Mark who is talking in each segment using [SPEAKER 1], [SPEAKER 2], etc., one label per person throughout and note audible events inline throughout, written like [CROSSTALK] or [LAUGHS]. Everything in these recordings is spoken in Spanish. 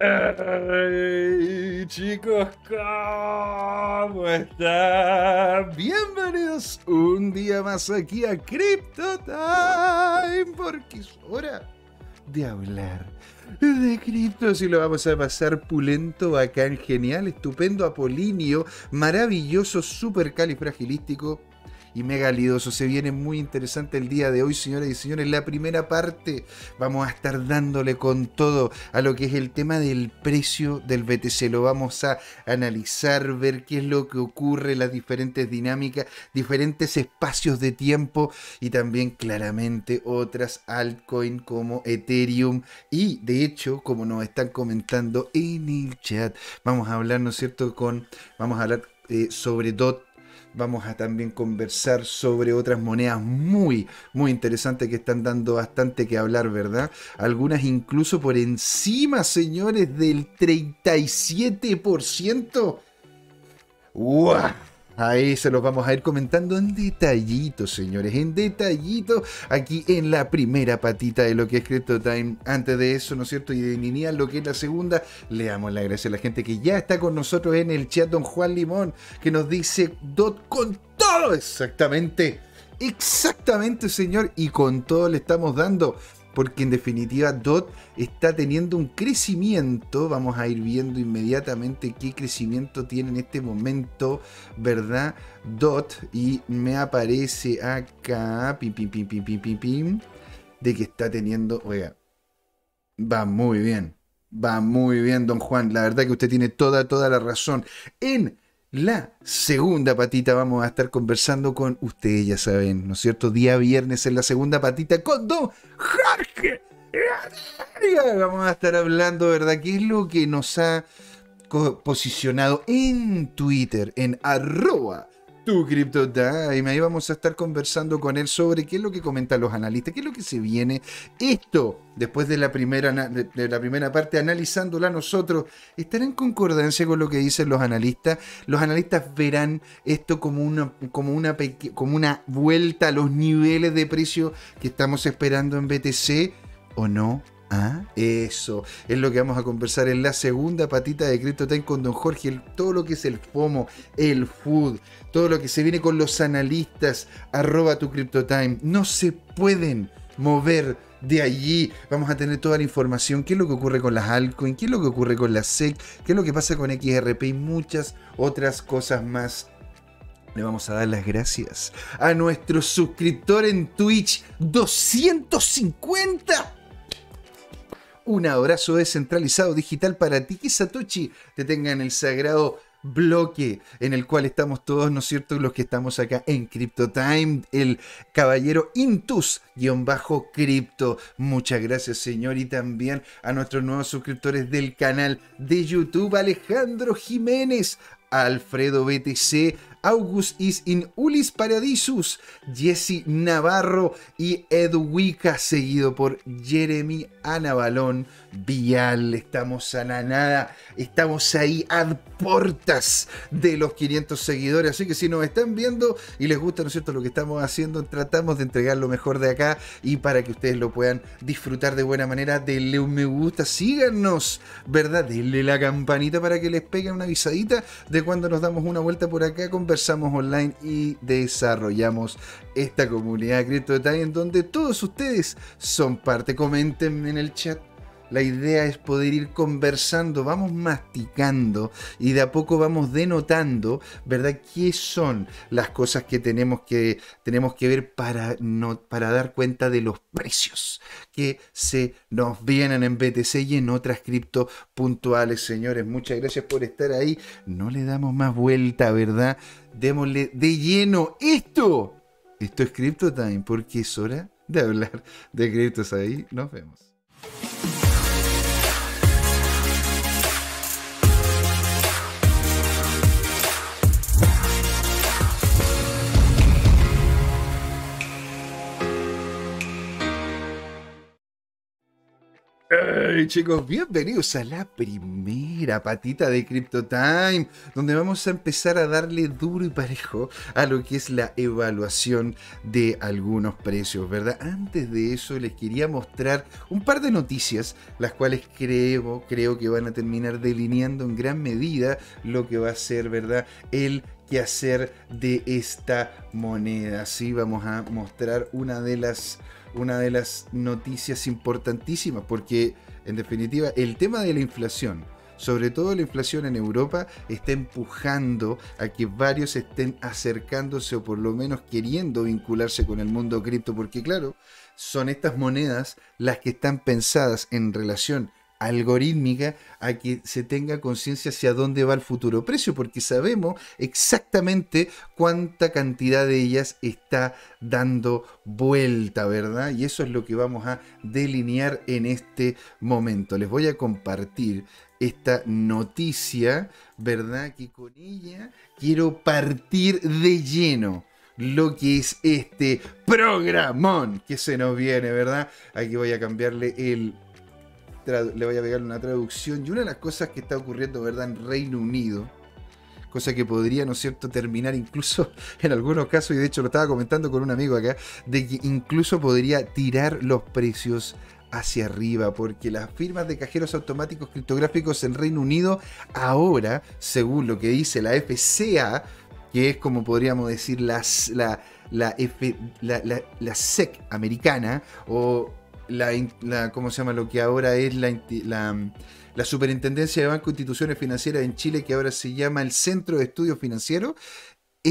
[SPEAKER 1] Hey, chicos, ¿cómo están? Bienvenidos un día más aquí a Crypto Time, porque es hora de hablar de criptos y lo vamos a pasar pulento, bacán, genial, estupendo, apolinio, maravilloso, super califragilístico y mega lidoso. Se viene muy interesante el día de hoy, señoras y señores. La primera parte vamos a estar dándole con todo a lo que es el tema del precio del BTC. Lo vamos a analizar, ver qué es lo que ocurre, las diferentes dinámicas, diferentes espacios de tiempo y también claramente otras altcoins como Ethereum y de hecho, como nos están comentando en el chat, vamos a hablar, ¿no es cierto?, con, vamos a hablar eh, sobre DOT Vamos a también conversar sobre otras monedas muy, muy interesantes que están dando bastante que hablar, ¿verdad? Algunas incluso por encima, señores, del 37%. ¡Wow! Ahí se los vamos a ir comentando en detallito, señores, en detallito, aquí en la primera patita de lo que es Crypto Time. Antes de eso, ¿no es cierto? Y de iniciar lo que es la segunda, le damos la gracia a la gente que ya está con nosotros en el chat, don Juan Limón, que nos dice Dot con todo, exactamente. Exactamente, señor, y con todo le estamos dando porque en definitiva DOT está teniendo un crecimiento, vamos a ir viendo inmediatamente qué crecimiento tiene en este momento, ¿verdad? DOT y me aparece acá, pim, pim, pim, pim, de que está teniendo, oiga, va muy bien, va muy bien, don Juan, la verdad que usted tiene toda, toda la razón. En la segunda patita vamos a estar conversando con ustedes, ya saben, ¿no es cierto? Día viernes en la segunda patita con Don Jorge. Vamos a estar hablando, ¿verdad? ¿Qué es lo que nos ha posicionado en Twitter, en arroba tu CryptoTime. Ahí vamos a estar conversando con él sobre qué es lo que comentan los analistas, qué es lo que se viene. Esto, después de la primera, la primera parte, analizándola nosotros, estará en concordancia con lo que dicen los analistas. Los analistas verán esto como una, como una, como una vuelta a los niveles de precio que estamos esperando en BTC o no. Ah, eso es lo que vamos a conversar en la segunda patita de CryptoTime con Don Jorge. todo lo que es el FOMO, el food, todo lo que se viene con los analistas, arroba tu CryptoTime. No se pueden mover de allí. Vamos a tener toda la información. ¿Qué es lo que ocurre con las altcoins? ¿Qué es lo que ocurre con la SEC? ¿Qué es lo que pasa con XRP? Y muchas otras cosas más. Le vamos a dar las gracias a nuestro suscriptor en Twitch. 250 un abrazo descentralizado digital para ti. Que Satoshi te tenga en el sagrado bloque en el cual estamos todos, ¿no es cierto? Los que estamos acá en Crypto Time, el caballero Intus-Crypto. Muchas gracias, señor, y también a nuestros nuevos suscriptores del canal de YouTube, Alejandro Jiménez, Alfredo BTC, August is in Ulis Paradisus, Jesse Navarro y Edwika, seguido por Jeremy Anabalón Vial. Estamos a la nada, estamos ahí a portas de los 500 seguidores. Así que si nos están viendo y les gusta, ¿no es cierto?, lo que estamos haciendo, tratamos de entregar lo mejor de acá y para que ustedes lo puedan disfrutar de buena manera, denle un me gusta, síganos, ¿verdad? Denle la campanita para que les peguen una avisadita de cuando nos damos una vuelta por acá, conversamos online y desarrollamos esta comunidad Crypto Time en donde todos ustedes son parte. Comenten en el chat la idea es poder ir conversando, vamos masticando y de a poco vamos denotando, ¿verdad? ¿Qué son las cosas que tenemos que, tenemos que ver para, no, para dar cuenta de los precios que se nos vienen en BTC y en otras cripto puntuales, señores? Muchas gracias por estar ahí. No le damos más vuelta, ¿verdad? Démosle de lleno esto. Esto es Crypto Time porque es hora de hablar de criptos ahí. Nos vemos. Bueno chicos, bienvenidos a la primera patita de Crypto Time, donde vamos a empezar a darle duro y parejo a lo que es la evaluación de algunos precios, ¿verdad? Antes de eso les quería mostrar un par de noticias, las cuales creo, creo que van a terminar delineando en gran medida lo que va a ser, ¿verdad? El hacer de esta moneda. Sí, vamos a mostrar una de las una de las noticias importantísimas, porque en definitiva el tema de la inflación, sobre todo la inflación en Europa, está empujando a que varios estén acercándose o por lo menos queriendo vincularse con el mundo cripto, porque claro, son estas monedas las que están pensadas en relación algorítmica a que se tenga conciencia hacia dónde va el futuro precio, porque sabemos exactamente cuánta cantidad de ellas está dando vuelta, ¿verdad? Y eso es lo que vamos a delinear en este momento. Les voy a compartir esta noticia, ¿verdad? Que con ella quiero partir de lleno lo que es este programón que se nos viene, ¿verdad? Aquí voy a cambiarle el le voy a pegar una traducción. Y una de las cosas que está ocurriendo, ¿verdad?, en Reino Unido, cosa que podría, ¿no es cierto?, terminar incluso [LAUGHS] en algunos casos, y de hecho lo estaba comentando con un amigo acá, de que incluso podría tirar los precios hacia arriba, porque las firmas de cajeros automáticos criptográficos en Reino Unido ahora, según lo que dice la FCA, que es como podríamos decir las, la, la, SEC americana, o la, ¿cómo se llama? Lo que ahora es la, la, Superintendencia de Banco e Instituciones Financieras en Chile, que ahora se llama el Centro de Estudios Financieros,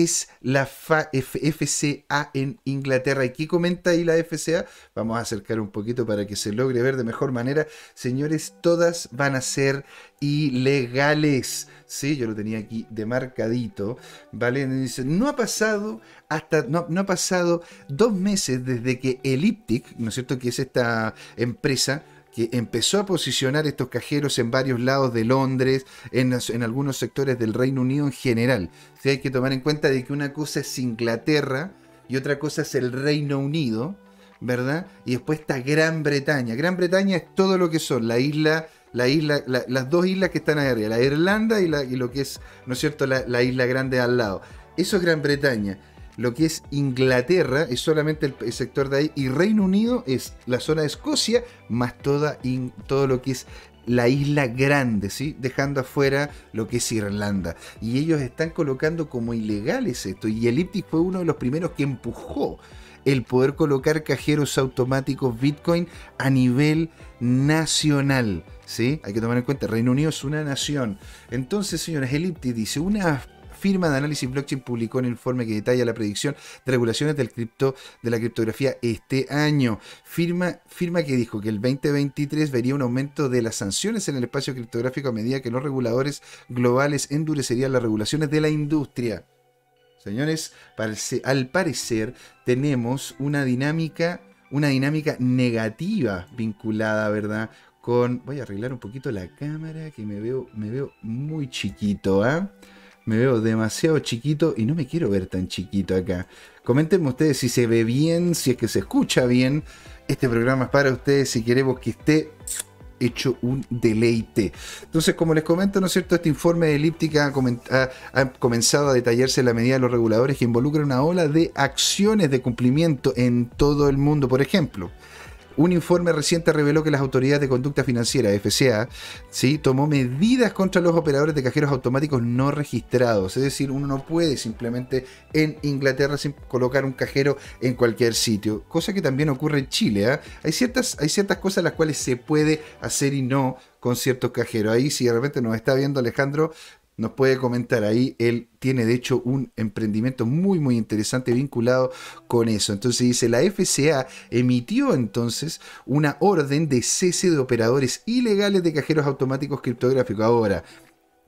[SPEAKER 1] es la FCA en Inglaterra. ¿Y qué comenta ahí la FCA? Vamos a acercar un poquito para que se logre ver de mejor manera. Señores, todas van a ser ilegales. Sí, yo lo tenía aquí demarcadito. ¿Vale? Dice, no ha pasado hasta, no, no ha pasado dos meses desde que Elliptic, ¿no es cierto? Que es esta empresa que empezó a posicionar estos cajeros en varios lados de Londres, en, algunos sectores del Reino Unido en general. hay que tomar en cuenta de que una cosa es Inglaterra y otra cosa es el Reino Unido, ¿verdad? Y después está Gran Bretaña. Gran Bretaña es todo lo que son la isla, la isla, las dos islas que están ahí arriba, la Irlanda y, lo que es, ¿no es cierto?, la, la isla grande al lado. Eso es Gran Bretaña lo que es Inglaterra es solamente el, sector de ahí y Reino Unido es la zona de Escocia más toda todo lo que es la isla grande, ¿sí? dejando afuera lo que es Irlanda. Y ellos están colocando como ilegales esto. Y Elliptic fue uno de los primeros que empujó el poder colocar cajeros automáticos Bitcoin a nivel nacional. ¿sí? Hay que tomar en cuenta, Reino Unido es una nación. Entonces, señores, Elliptic dice, una firma de análisis blockchain publicó un informe que detalla la predicción de regulaciones del cripto, de la criptografía este año. Firma, firma que dijo que el 2023 vería un aumento de las sanciones en el espacio criptográfico a medida que los reguladores globales endurecerían las regulaciones de la industria. Señores, al parecer tenemos una dinámica, una dinámica negativa vinculada, ¿verdad? Con, voy a arreglar un poquito la cámara que me veo, me veo muy chiquito, ¿ah? Me veo demasiado chiquito y no me quiero ver tan chiquito acá. Coméntenme ustedes si se ve bien, si es que se escucha bien. Este programa es para ustedes si queremos que esté hecho un deleite. Entonces, como les comento, ¿no es cierto? Este informe de Elíptica ha, comenzado a detallarse la medida de los reguladores que involucran una ola de acciones de cumplimiento en todo el mundo. Por ejemplo, un informe reciente reveló que las autoridades de conducta financiera, FCA, ¿sí? tomó medidas contra los operadores de cajeros automáticos no registrados. Es decir, uno no puede simplemente en Inglaterra colocar un cajero en cualquier sitio, cosa que también ocurre en Chile. ¿ah? Hay, ciertas, hay ciertas cosas las cuales se puede hacer y no con ciertos cajeros. Ahí si de repente nos está viendo Alejandro, nos puede comentar ahí. Él tiene de hecho un emprendimiento muy muy interesante vinculado con eso. Entonces dice, la FCA emitió entonces una orden de cese de operadores ilegales de cajeros automáticos criptográficos. Ahora,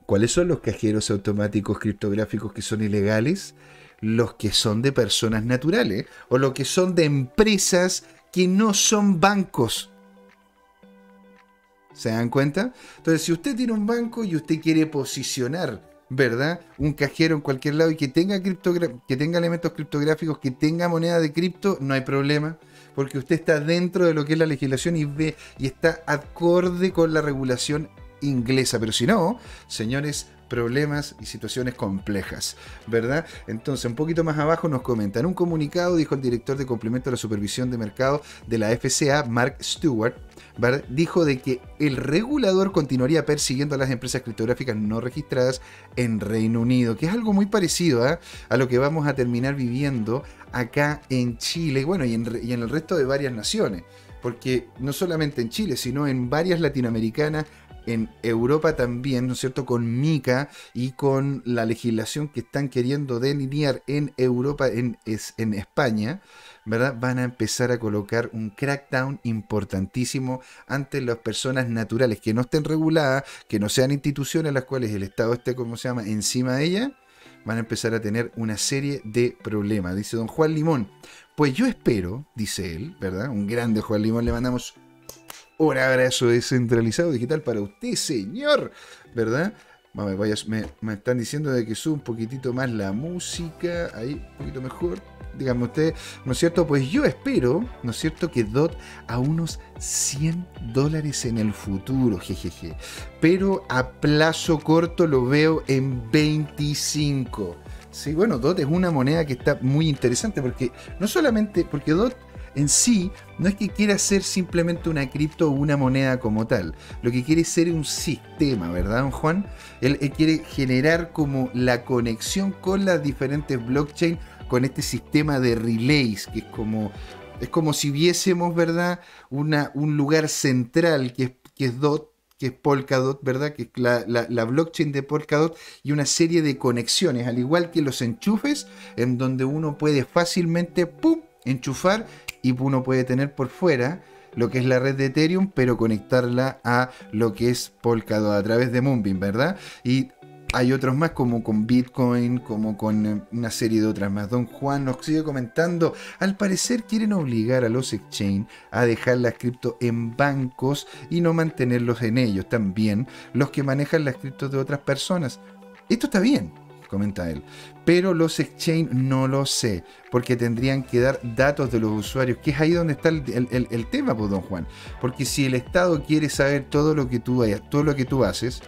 [SPEAKER 1] ¿cuáles son los cajeros automáticos criptográficos que son ilegales? Los que son de personas naturales o los que son de empresas que no son bancos. ¿Se dan cuenta? Entonces, si usted tiene un banco y usted quiere posicionar ¿verdad? Un cajero en cualquier lado y que tenga, que tenga elementos criptográficos, que tenga moneda de cripto, no hay problema, porque usted está dentro de lo que es la legislación y ve y está acorde con la regulación inglesa. Pero si no, señores, problemas y situaciones complejas, ¿verdad? Entonces, un poquito más abajo nos comentan, un comunicado dijo el director de complemento de la supervisión de mercado de la FCA, Mark Stewart, dijo de que el regulador continuaría persiguiendo a las empresas criptográficas no registradas en Reino Unido, que es algo muy parecido ¿eh? a lo que vamos a terminar viviendo acá en Chile, bueno, y en, el resto de varias naciones porque no solamente en Chile, sino en varias latinoamericanas en Europa también, ¿no es cierto?, con MICA y con la legislación que están queriendo delinear en Europa, en España, ¿verdad? Van a empezar a colocar un crackdown importantísimo ante las personas naturales que no estén reguladas, que no sean instituciones las cuales el Estado esté, como se llama, encima de ellas, van a empezar a tener una serie de problemas. Dice don Juan Limón. Pues yo espero, dice él, ¿verdad? Un grande Juan Limón, le mandamos un abrazo descentralizado digital para usted, señor. ¿Verdad? me, me, están diciendo de que sube un poquitito más la música. Ahí, un poquito mejor. Dígame usted, ¿no es cierto? Pues yo espero, ¿no es cierto? Que DOT a unos 100 dólares en el futuro, jejeje. Pero a plazo corto lo veo en 25. Sí, bueno, DOT es una moneda que está muy interesante porque no solamente porque DOT en sí no es que quiera ser simplemente una cripto o una moneda como tal. Lo que quiere es ser un sistema, ¿verdad, don Juan? Él, quiere generar como la conexión con las diferentes blockchains, con este sistema de relays, que es como, es como si viésemos, ¿verdad? Una, un lugar central que es, que es DOT, que es Polkadot, ¿verdad? Que es la, la, blockchain de Polkadot y una serie de conexiones, al igual que los enchufes, en donde uno puede fácilmente, ¡pum!, enchufar y uno puede tener por fuera lo que es la red de Ethereum, pero conectarla a lo que es Polkadot a través de Moonbeam, ¿verdad? Y hay otros más como con Bitcoin, como con eh, una serie de otras más. Don Juan nos sigue comentando, al parecer quieren obligar a los exchange a dejar las cripto en bancos y no mantenerlos en ellos, también los que manejan las criptos de otras personas. Esto está bien, comenta él. Pero los exchange no lo sé, porque tendrían que dar datos de los usuarios, que es ahí donde está el, tema, pues, don Juan. Porque si el Estado quiere saber todo lo que tú todo lo que tú haces,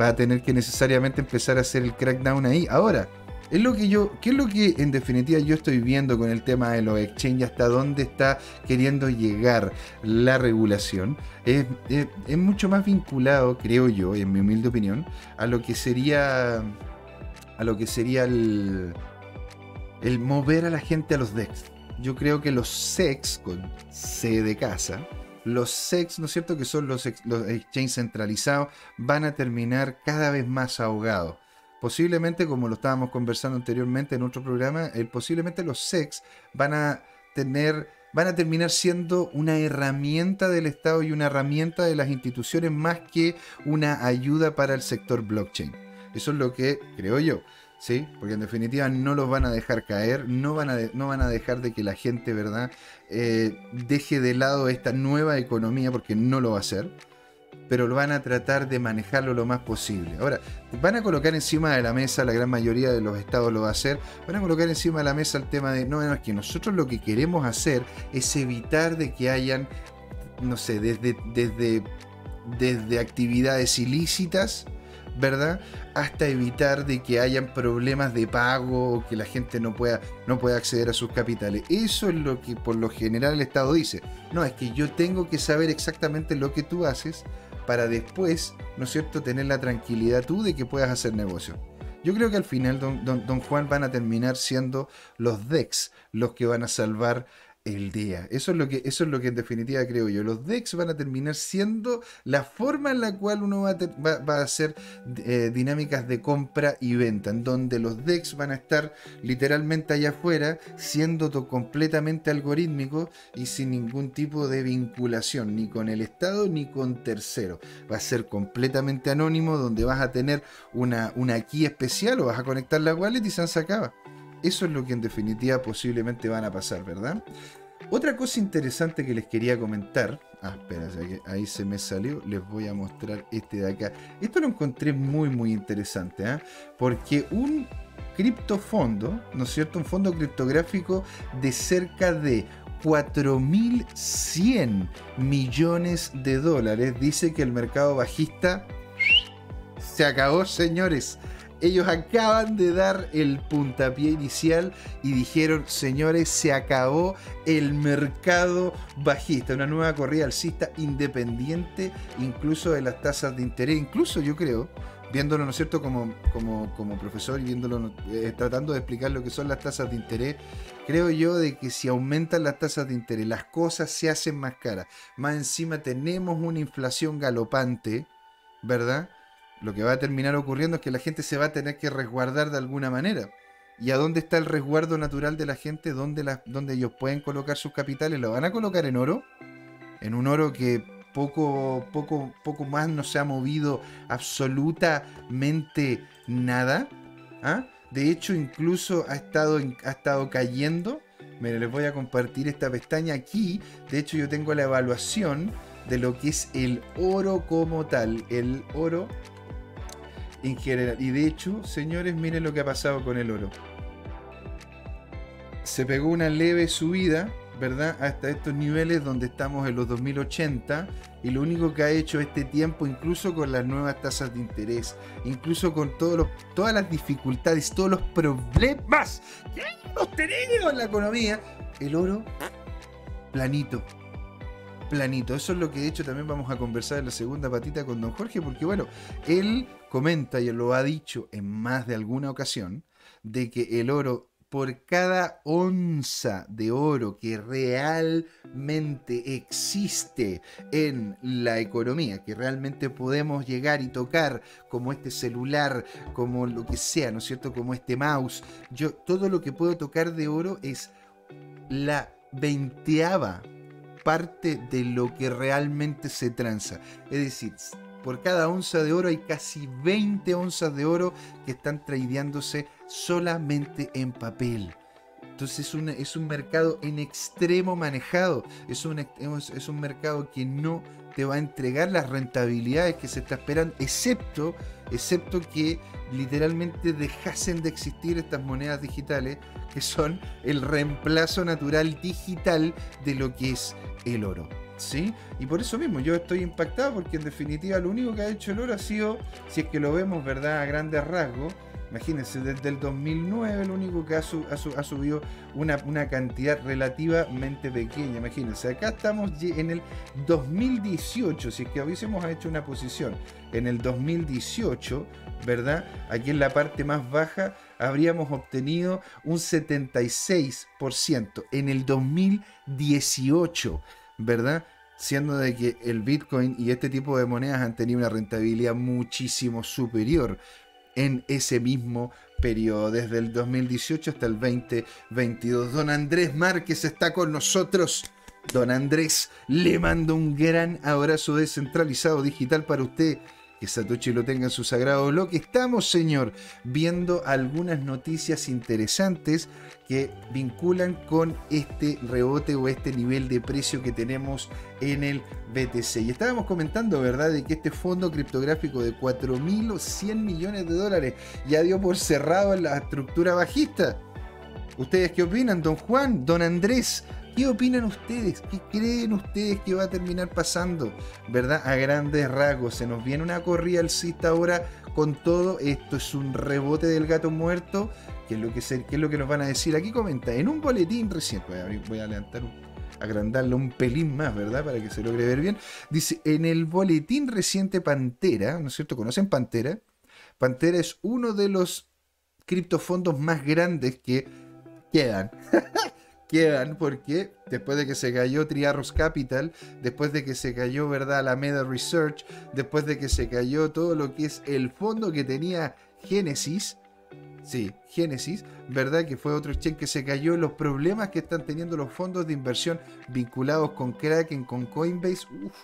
[SPEAKER 1] va a tener que necesariamente empezar a hacer el crackdown ahí. Ahora, es lo que yo, ¿qué es lo que en definitiva yo estoy viendo con el tema de los exchange? ¿Hasta dónde está queriendo llegar la regulación? Es, es mucho más vinculado, creo yo, en mi humilde opinión, a lo que sería a lo que sería el, el mover a la gente a los DEX. Yo creo que los SEX, con C de casa, los SEX, ¿no es cierto? Que son los, los exchanges centralizados, van a terminar cada vez más ahogados. Posiblemente, como lo estábamos conversando anteriormente en otro programa, el, posiblemente los SEX van a tener van a terminar siendo una herramienta del Estado y una herramienta de las instituciones más que una ayuda para el sector blockchain. Eso es lo que creo yo. ¿Sí? Porque en definitiva no los van a dejar caer, no van a, no van a dejar de que la gente, ¿verdad?, eh, deje de lado esta nueva economía, porque no lo va a hacer, pero lo van a tratar de manejarlo lo más posible. Ahora, van a colocar encima de la mesa, la gran mayoría de los estados lo va a hacer, van a colocar encima de la mesa el tema de, no, no, que nosotros lo que queremos hacer es evitar de que hayan, no sé, desde, desde, desde actividades ilícitas, ¿verdad? Hasta evitar de que hayan problemas de pago o que la gente no pueda, no pueda acceder a sus capitales. Eso es lo que por lo general el Estado dice. No, es que yo tengo que saber exactamente lo que tú haces para después, ¿no es cierto?, tener la tranquilidad tú de que puedas hacer negocio. Yo creo que al final, don, don Juan, van a terminar siendo los DEX los que van a salvar el día. Eso es lo que, eso es lo que en definitiva creo yo. Los DEX van a terminar siendo la forma en la cual uno va a, hacer eh, dinámicas de compra y venta, en donde los DEX van a estar literalmente allá afuera, siendo completamente algorítmicos y sin ningún tipo de vinculación, ni con el Estado ni con tercero. Va a ser completamente anónimo, donde vas a tener una, una key especial o vas a conectar la wallet y se acaba. Eso es lo que en definitiva posiblemente van a pasar, ¿verdad? Otra cosa interesante que les quería comentar Ah, espera, ahí se me salió. Les voy a mostrar este de acá. Esto lo encontré muy, muy interesante, ¿ah? Porque un criptofondo, ¿no es cierto? Un fondo criptográfico de cerca de 4.100 millones de dólares. Dice que el mercado bajista se acabó, señores ellos acaban de dar el puntapié inicial y dijeron, señores, se acabó el mercado bajista, una nueva corrida alcista independiente incluso de las tasas de interés, incluso yo creo, viéndolo, ¿no es cierto?, como, como, como profesor y viéndolo, eh, tratando de explicar lo que son las tasas de interés, creo yo de que si aumentan las tasas de interés, las cosas se hacen más caras. Más encima tenemos una inflación galopante, ¿verdad? Lo que va a terminar ocurriendo es que la gente se va a tener que resguardar de alguna manera. ¿Y a dónde está el resguardo natural de la gente? ¿Dónde, ellos pueden colocar sus capitales? ¿Lo van a colocar en oro? En un oro que poco, poco, poco más no se ha movido absolutamente nada. ¿Ah? De hecho, incluso ha estado, ha estado cayendo. Miren, les voy a compartir esta pestaña aquí. De hecho, yo tengo la evaluación de lo que es el oro como tal. El oro en general. Y de hecho, señores, miren lo que ha pasado con el oro. Se pegó una leve subida, ¿verdad? Hasta estos niveles donde estamos en los 2080 y lo único que ha hecho este tiempo, incluso con las nuevas tasas de interés, incluso con todas las dificultades, todos los problemas que hemos tenido en la economía, el oro planito, planito. Eso es lo que de hecho también vamos a conversar en la segunda patita con don Jorge, porque bueno, él comenta y lo ha dicho en más de alguna ocasión, de que el oro, por cada onza de oro que realmente existe en la economía, que realmente podemos llegar y tocar, como este celular, como lo que sea, ¿no es cierto? Como este mouse, yo todo lo que puedo tocar de oro es la veinteava parte de lo que realmente se tranza. Es decir, por cada onza de oro hay casi 20 onzas de oro que están tradeándose solamente en papel. Entonces es un, es un mercado en extremo manejado. Es un, es un mercado que no te va a entregar las rentabilidades que se está esperando, excepto, excepto que literalmente dejasen de existir estas monedas digitales que son el reemplazo natural digital de lo que es el oro. Y por eso mismo yo estoy impactado porque en definitiva lo único que ha hecho el oro ha sido, si es que lo vemos, ¿verdad? A grandes rasgos, Imagínense, desde el 2009 lo único que ha, subido una, una, cantidad relativamente pequeña. Imagínense, acá estamos en el 2018, si es que hubiésemos hecho una posición en el 2018, ¿verdad? Aquí en la parte más baja habríamos obtenido un 76% en el 2018, ¿verdad? Siendo de que el Bitcoin y este tipo de monedas han tenido una rentabilidad muchísimo superior en ese mismo periodo, desde el 2018 hasta el 2022. Don Andrés Márquez está con nosotros. Don Andrés, le mando un gran abrazo descentralizado digital para usted que Satoshi lo tenga en su sagrado bloque. Estamos, señor, viendo algunas noticias interesantes que vinculan con este rebote o este nivel de precio que tenemos en el BTC. Y estábamos comentando, ¿verdad?, de que este fondo criptográfico de 4.100 millones de dólares ya dio por cerrado la estructura bajista. ¿Ustedes qué opinan, don Juan, don Andrés? ¿Qué opinan ustedes? ¿Qué creen ustedes que va a terminar pasando? ¿Verdad? A grandes rasgos. Se nos viene una corrida alcista ahora con todo. Esto es un rebote del gato muerto. ¿Qué es lo que, es lo que nos van a decir? Aquí comenta, en un boletín reciente, voy a, voy a levantar agrandarlo un pelín más, ¿verdad? Para que se logre ver bien. Dice, en el boletín reciente Pantera, ¿no es cierto? ¿Conocen Pantera? Pantera es uno de los criptofondos más grandes que quedan. [LAUGHS] quedan porque después de que se cayó Triarros Capital, después de que se cayó, ¿verdad?, la Meda Research, después de que se cayó todo lo que es el fondo que tenía Genesis, sí, Genesis, ¿verdad? Que fue otro check que se cayó, los problemas que están teniendo los fondos de inversión vinculados con Kraken, con Coinbase, uff,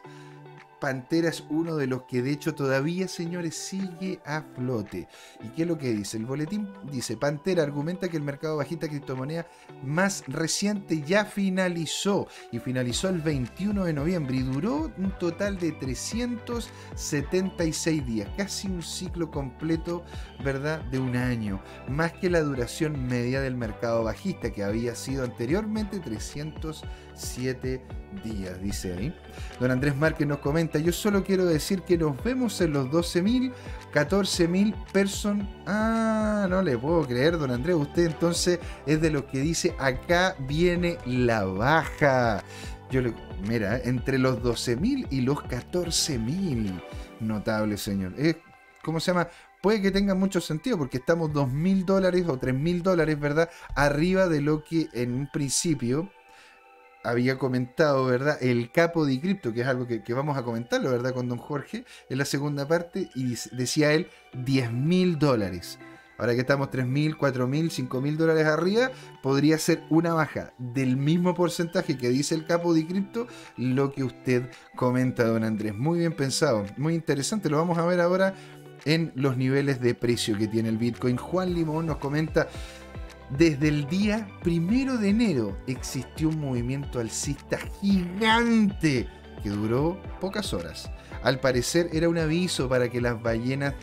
[SPEAKER 1] Pantera es uno de los que de hecho todavía, señores, sigue a flote. ¿Y qué es lo que dice? El boletín dice, Pantera argumenta que el mercado bajista de criptomoneda más reciente ya finalizó y finalizó el 21 de noviembre y duró un total de 376 días, casi un ciclo completo, ¿verdad? De un año, más que la duración media del mercado bajista que había sido anteriormente 307 días, dice ahí. Don Andrés Márquez nos comenta, yo solo quiero decir que nos vemos en los 12.000, 14.000 personas. Ah, no le puedo creer, don Andrés, usted entonces es de los que dice, acá viene la baja. Yo le, mira, entre los 12.000 y los 14.000. Notable, señor. Es, ¿Cómo se llama? Puede que tenga mucho sentido porque estamos 2.000 dólares o 3.000 dólares, ¿verdad? Arriba de lo que en un principio había comentado, ¿verdad? El capo de cripto, que es algo que, vamos a comentarlo, ¿verdad? Con don Jorge en la segunda parte, y decía él 10 mil dólares. Ahora que estamos 3 mil, 4 mil, 5 mil dólares arriba, podría ser una baja del mismo porcentaje que dice el capo de cripto, lo que usted comenta, don Andrés. Muy bien pensado, muy interesante, lo vamos a ver ahora en los niveles de precio que tiene el Bitcoin. Juan Limón nos comenta desde el día primero de enero existió un movimiento alcista gigante que duró pocas horas. Al parecer era un aviso para que las ballenas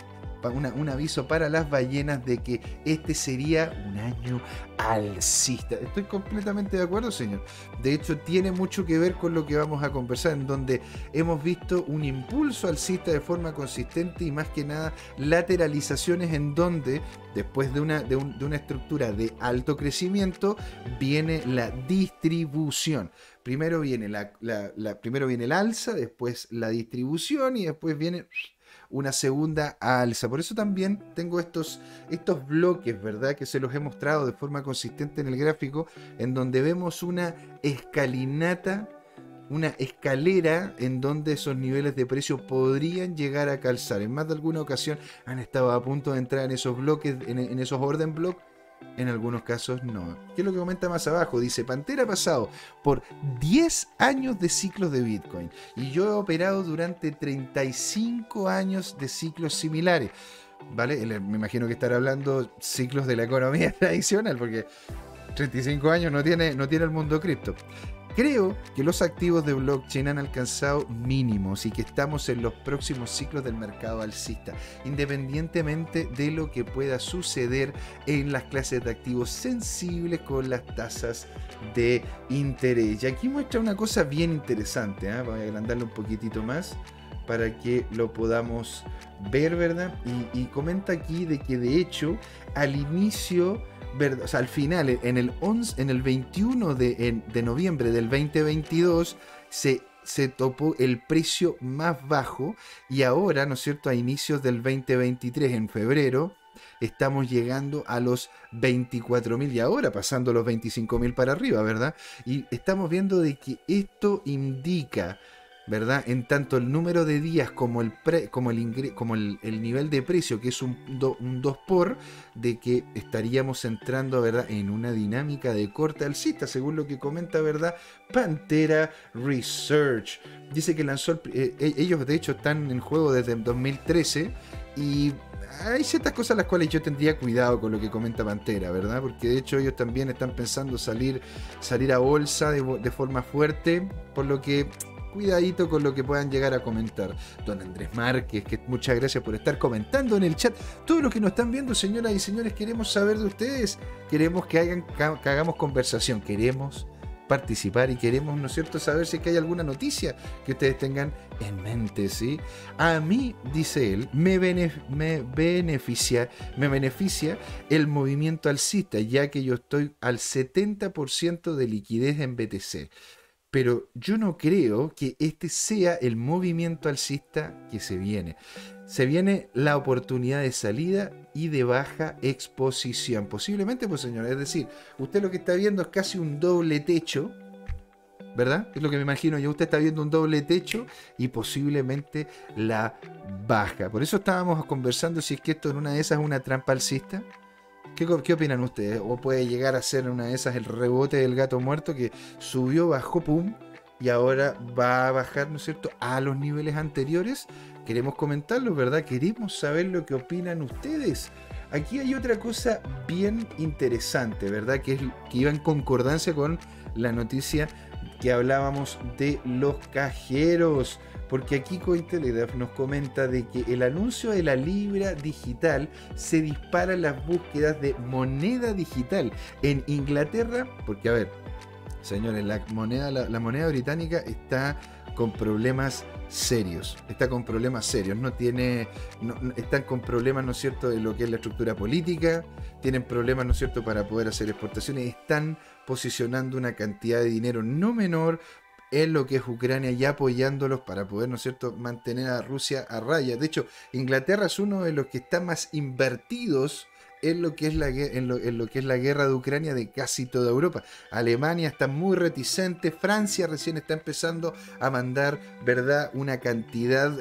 [SPEAKER 1] un aviso para las ballenas de que este sería un año alcista. Estoy completamente de acuerdo, señor. De hecho, tiene mucho que ver con lo que vamos a conversar, en donde hemos visto un impulso alcista de forma consistente y más que nada lateralizaciones en donde, después de una, de, una estructura de alto crecimiento, viene la distribución primero viene la, primero viene el alza, después la distribución y después viene una segunda alza. Por eso también tengo estos, estos bloques, ¿verdad? Que se los he mostrado de forma consistente en el gráfico, en donde vemos una escalinata, una escalera en donde esos niveles de precio podrían llegar a calzar. En más de alguna ocasión han estado a punto de entrar en esos bloques, en, en esos orden blocks en algunos casos no. ¿Qué es lo que comenta más abajo? Dice, Pantera ha pasado por 10 años de ciclos de Bitcoin y yo he operado durante 35 años de ciclos similares. ¿Vale? Me imagino que estará hablando ciclos de la economía [LAUGHS] tradicional porque 35 años no tiene, no tiene el mundo cripto. Creo que los activos de blockchain han alcanzado mínimos y que estamos en los próximos ciclos del mercado alcista, independientemente de lo que pueda suceder en las clases de activos sensibles con las tasas de interés. Y aquí muestra una cosa bien interesante, ¿eh? voy a agrandarlo un poquitito más para que lo podamos ver, ¿verdad? Y, y comenta aquí de que de hecho al inicio al final, en el, 11, en el 21 de, de noviembre del 2022, se se topó el precio más bajo y ahora, ¿no es cierto?, a inicios del 2023, en febrero, estamos llegando a los 24.000 y ahora pasando los 25.000 para arriba, ¿verdad? Y estamos viendo de que esto indica ¿verdad? En tanto el número de días como el, como el, como el, nivel de precio, que es un, 2 por, de que estaríamos entrando, ¿verdad? En una dinámica de corte alcista, según lo que comenta, ¿verdad? Pantera Research. Dice que lanzó, eh, e, ellos de hecho están en juego desde 2013 y hay ciertas cosas las cuales yo tendría cuidado con lo que comenta Pantera, ¿verdad? Porque de hecho ellos también están pensando salir, salir a bolsa de forma fuerte, por lo que cuidadito con lo que puedan llegar a comentar. Don Andrés Márquez, que muchas gracias por estar comentando en el chat. Todos los que nos están viendo, señoras y señores, queremos saber de ustedes. Queremos que, hagan, que hagamos conversación. Queremos participar y queremos, ¿no es cierto?, saber si hay alguna noticia que ustedes tengan en mente, ¿sí? A mí, dice él, me, beneficia, me beneficia el movimiento alcista, ya que yo estoy al 70% de liquidez en BTC pero yo no creo que este sea el movimiento alcista que se viene. Se viene la oportunidad de salida y de baja exposición. Posiblemente, pues señor, es decir, usted lo que está viendo es casi un doble techo, ¿verdad? Es lo que me imagino yo. Usted está viendo un doble techo y posiblemente la baja. Por eso estábamos conversando si es que esto en una de esas es una trampa alcista. ¿Qué, opinan ustedes? ¿O puede llegar a ser una de esas el rebote del gato muerto que subió, bajó, pum, y ahora va a bajar, ¿no es cierto?, a los niveles anteriores. Queremos comentarlo, ¿verdad? Queremos saber lo que opinan ustedes. Aquí hay otra cosa bien interesante, ¿verdad? Que, iba en concordancia con la noticia que hablábamos de los cajeros. Porque aquí Cointelegraph nos comenta de que el anuncio de la libra digital se dispara en las búsquedas de moneda digital en Inglaterra. Porque, a ver, señores, la moneda, la, moneda británica está con problemas serios. Está con problemas serios. No tiene. están con problemas, ¿no es cierto?, de lo que es la estructura política. Tienen problemas, ¿no es cierto?, para poder hacer exportaciones. Están posicionando una cantidad de dinero no menor en lo que es Ucrania y apoyándolos para poder, ¿no es cierto?, mantener a Rusia a raya. De hecho, Inglaterra es uno de los que está más invertidos en lo, que es la, en lo, que es la guerra de Ucrania de casi toda Europa. Alemania está muy reticente, Francia recién está empezando a mandar, ¿verdad?, una cantidad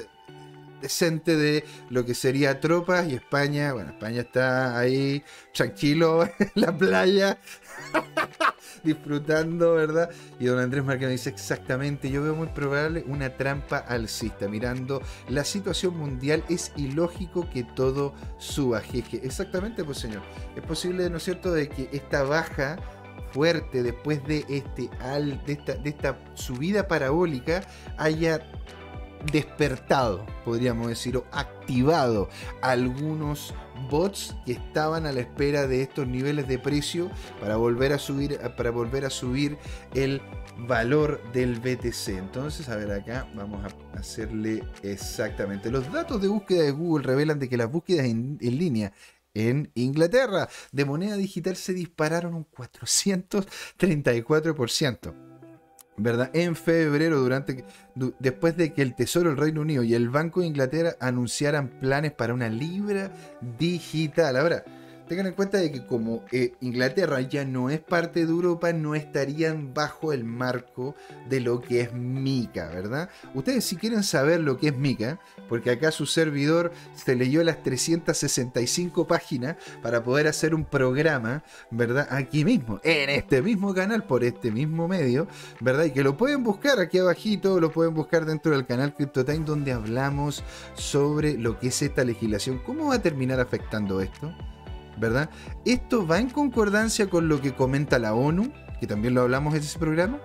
[SPEAKER 1] decente de lo que sería tropas y España, bueno, España está ahí tranquilo [LAUGHS] en la playa disfrutando, ¿verdad? Y don Andrés Marquino dice exactamente, yo veo muy probable una trampa alcista. Mirando la situación mundial, es ilógico que todo suba, jeje. Exactamente, pues señor. Es posible, ¿no es cierto?, de que esta baja fuerte después de, este, al, de, esta, de esta subida parabólica haya despertado, podríamos decir, o activado algunos bots que estaban a la espera de estos niveles de precio para volver a subir, para volver a subir el valor del BTC. Entonces, a ver acá, vamos a hacerle exactamente. Los datos de búsqueda de Google revelan de que las búsquedas en, en línea en Inglaterra de moneda digital se dispararon un 434%. ¿Verdad? En febrero, durante, después de que el Tesoro del Reino Unido y el Banco de Inglaterra anunciaran planes para una libra digital. Ahora, Tengan en cuenta de que como eh, Inglaterra ya no es parte de Europa, no estarían bajo el marco de lo que es Mica, ¿verdad? Ustedes si quieren saber lo que es Mica, porque acá su servidor se leyó las 365 páginas para poder hacer un programa, ¿verdad? Aquí mismo, en este mismo canal, por este mismo medio, ¿verdad? Y que lo pueden buscar aquí abajito, lo pueden buscar dentro del canal CryptoTime donde hablamos sobre lo que es esta legislación. ¿Cómo va a terminar afectando esto? ¿Verdad? Esto va en concordancia con lo que comenta la ONU, que también lo hablamos en ese programa,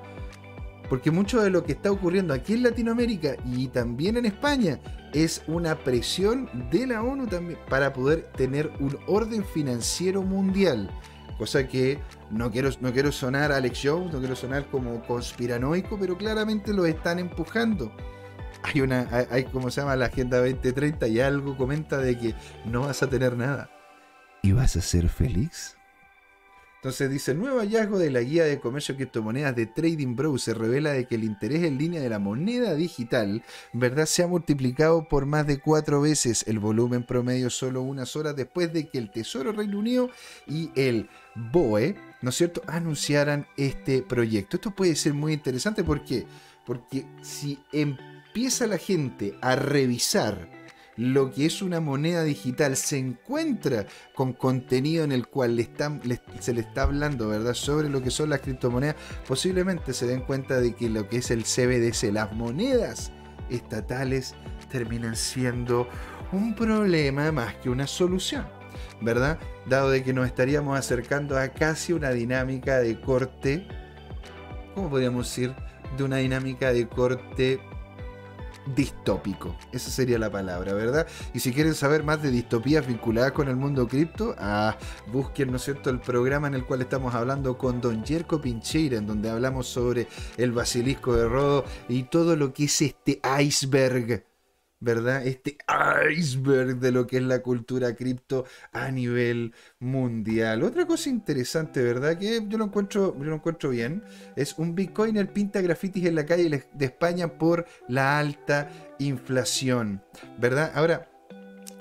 [SPEAKER 1] porque mucho de lo que está ocurriendo aquí en Latinoamérica y también en España es una presión de la ONU también para poder tener un orden financiero mundial. Cosa que no quiero, no quiero sonar Alex Jones, no quiero sonar como conspiranoico, pero claramente lo están empujando. Hay una, hay, hay como se llama la Agenda 2030 y algo comenta de que no vas a tener nada ¿Y vas a ser feliz? Entonces dice, nuevo hallazgo de la guía de comercio de criptomonedas de Trading Browser revela de que el interés en línea de la moneda digital, ¿verdad? Se ha multiplicado por más de cuatro veces el volumen promedio solo unas horas después de que el Tesoro Reino Unido y el BOE, ¿no es cierto?, anunciaran este proyecto. Esto puede ser muy interesante, ¿por qué? Porque si empieza la gente a revisar lo que es una moneda digital se encuentra con contenido en el cual se le está hablando, ¿verdad?, sobre lo que son las criptomonedas, posiblemente se den cuenta de que lo que es el CBDC, las monedas estatales, terminan siendo un problema más que una solución. ¿Verdad? Dado de que nos estaríamos acercando a casi una dinámica de corte, ¿cómo podríamos decir? De una dinámica de corte distópico. Esa sería la palabra, ¿verdad? Y si quieren saber más de distopías vinculadas con el mundo cripto, ah, busquen, ¿no es cierto?, el programa en el cual estamos hablando con Don Jerko Pincheira, en donde hablamos sobre el basilisco de Rodo y todo lo que es este iceberg ¿verdad? Este iceberg de lo que es la cultura cripto a nivel mundial. Otra cosa interesante, ¿verdad? Que yo lo encuentro, yo lo encuentro bien. Es un Bitcoiner pinta grafitis en la calle de España por la alta inflación, ¿verdad? Ahora,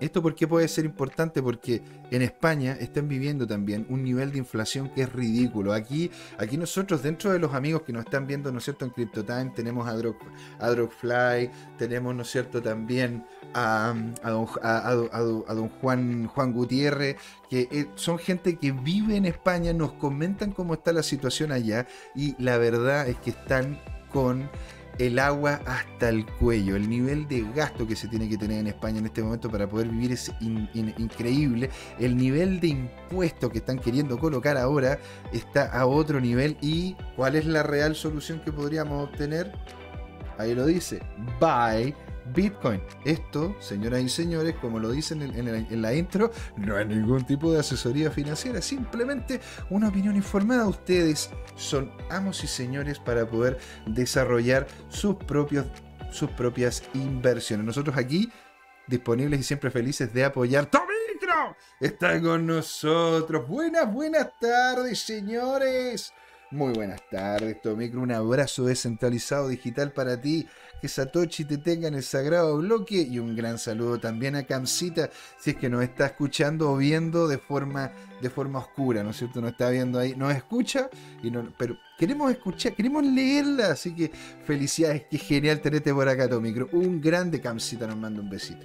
[SPEAKER 1] ¿Esto por qué puede ser importante? Porque en España están viviendo también un nivel de inflación que es ridículo. Aquí, aquí nosotros, dentro de los amigos que nos están viendo, ¿no es cierto?, en CryptoTime, tenemos a, Drog, a Drogfly, tenemos, ¿no es cierto?, también a, a, don, Juan, Juan Gutiérrez, que eh, son gente que vive en España, nos comentan cómo está la situación allá y la verdad es que están con el agua hasta el cuello. El nivel de gasto que se tiene que tener en España en este momento para poder vivir es increíble. El nivel de impuestos que están queriendo colocar ahora está a otro nivel. ¿Y cuál es la real solución que podríamos obtener? Ahí lo dice. Buy Bitcoin. Esto, señoras y señores, como lo dicen en, la intro, no es ningún tipo de asesoría financiera, simplemente una opinión informada. Ustedes son amos y señores para poder desarrollar sus, sus propias inversiones. Nosotros aquí, disponibles y siempre felices de apoyar. ¡Tomicro! Está con nosotros. Buenas, buenas tardes, señores. Muy buenas tardes, Tomicro. Un abrazo descentralizado digital para ti que Satoshi te tenga en el sagrado bloque y un gran saludo también a Camcita, si es que nos está escuchando o viendo de forma, de forma oscura, ¿no es cierto? Nos está viendo ahí, nos escucha, pero queremos escuchar, queremos leerla, así que felicidades, qué genial tenerte por acá, Tomicro. Un grande Camcita nos manda un besito.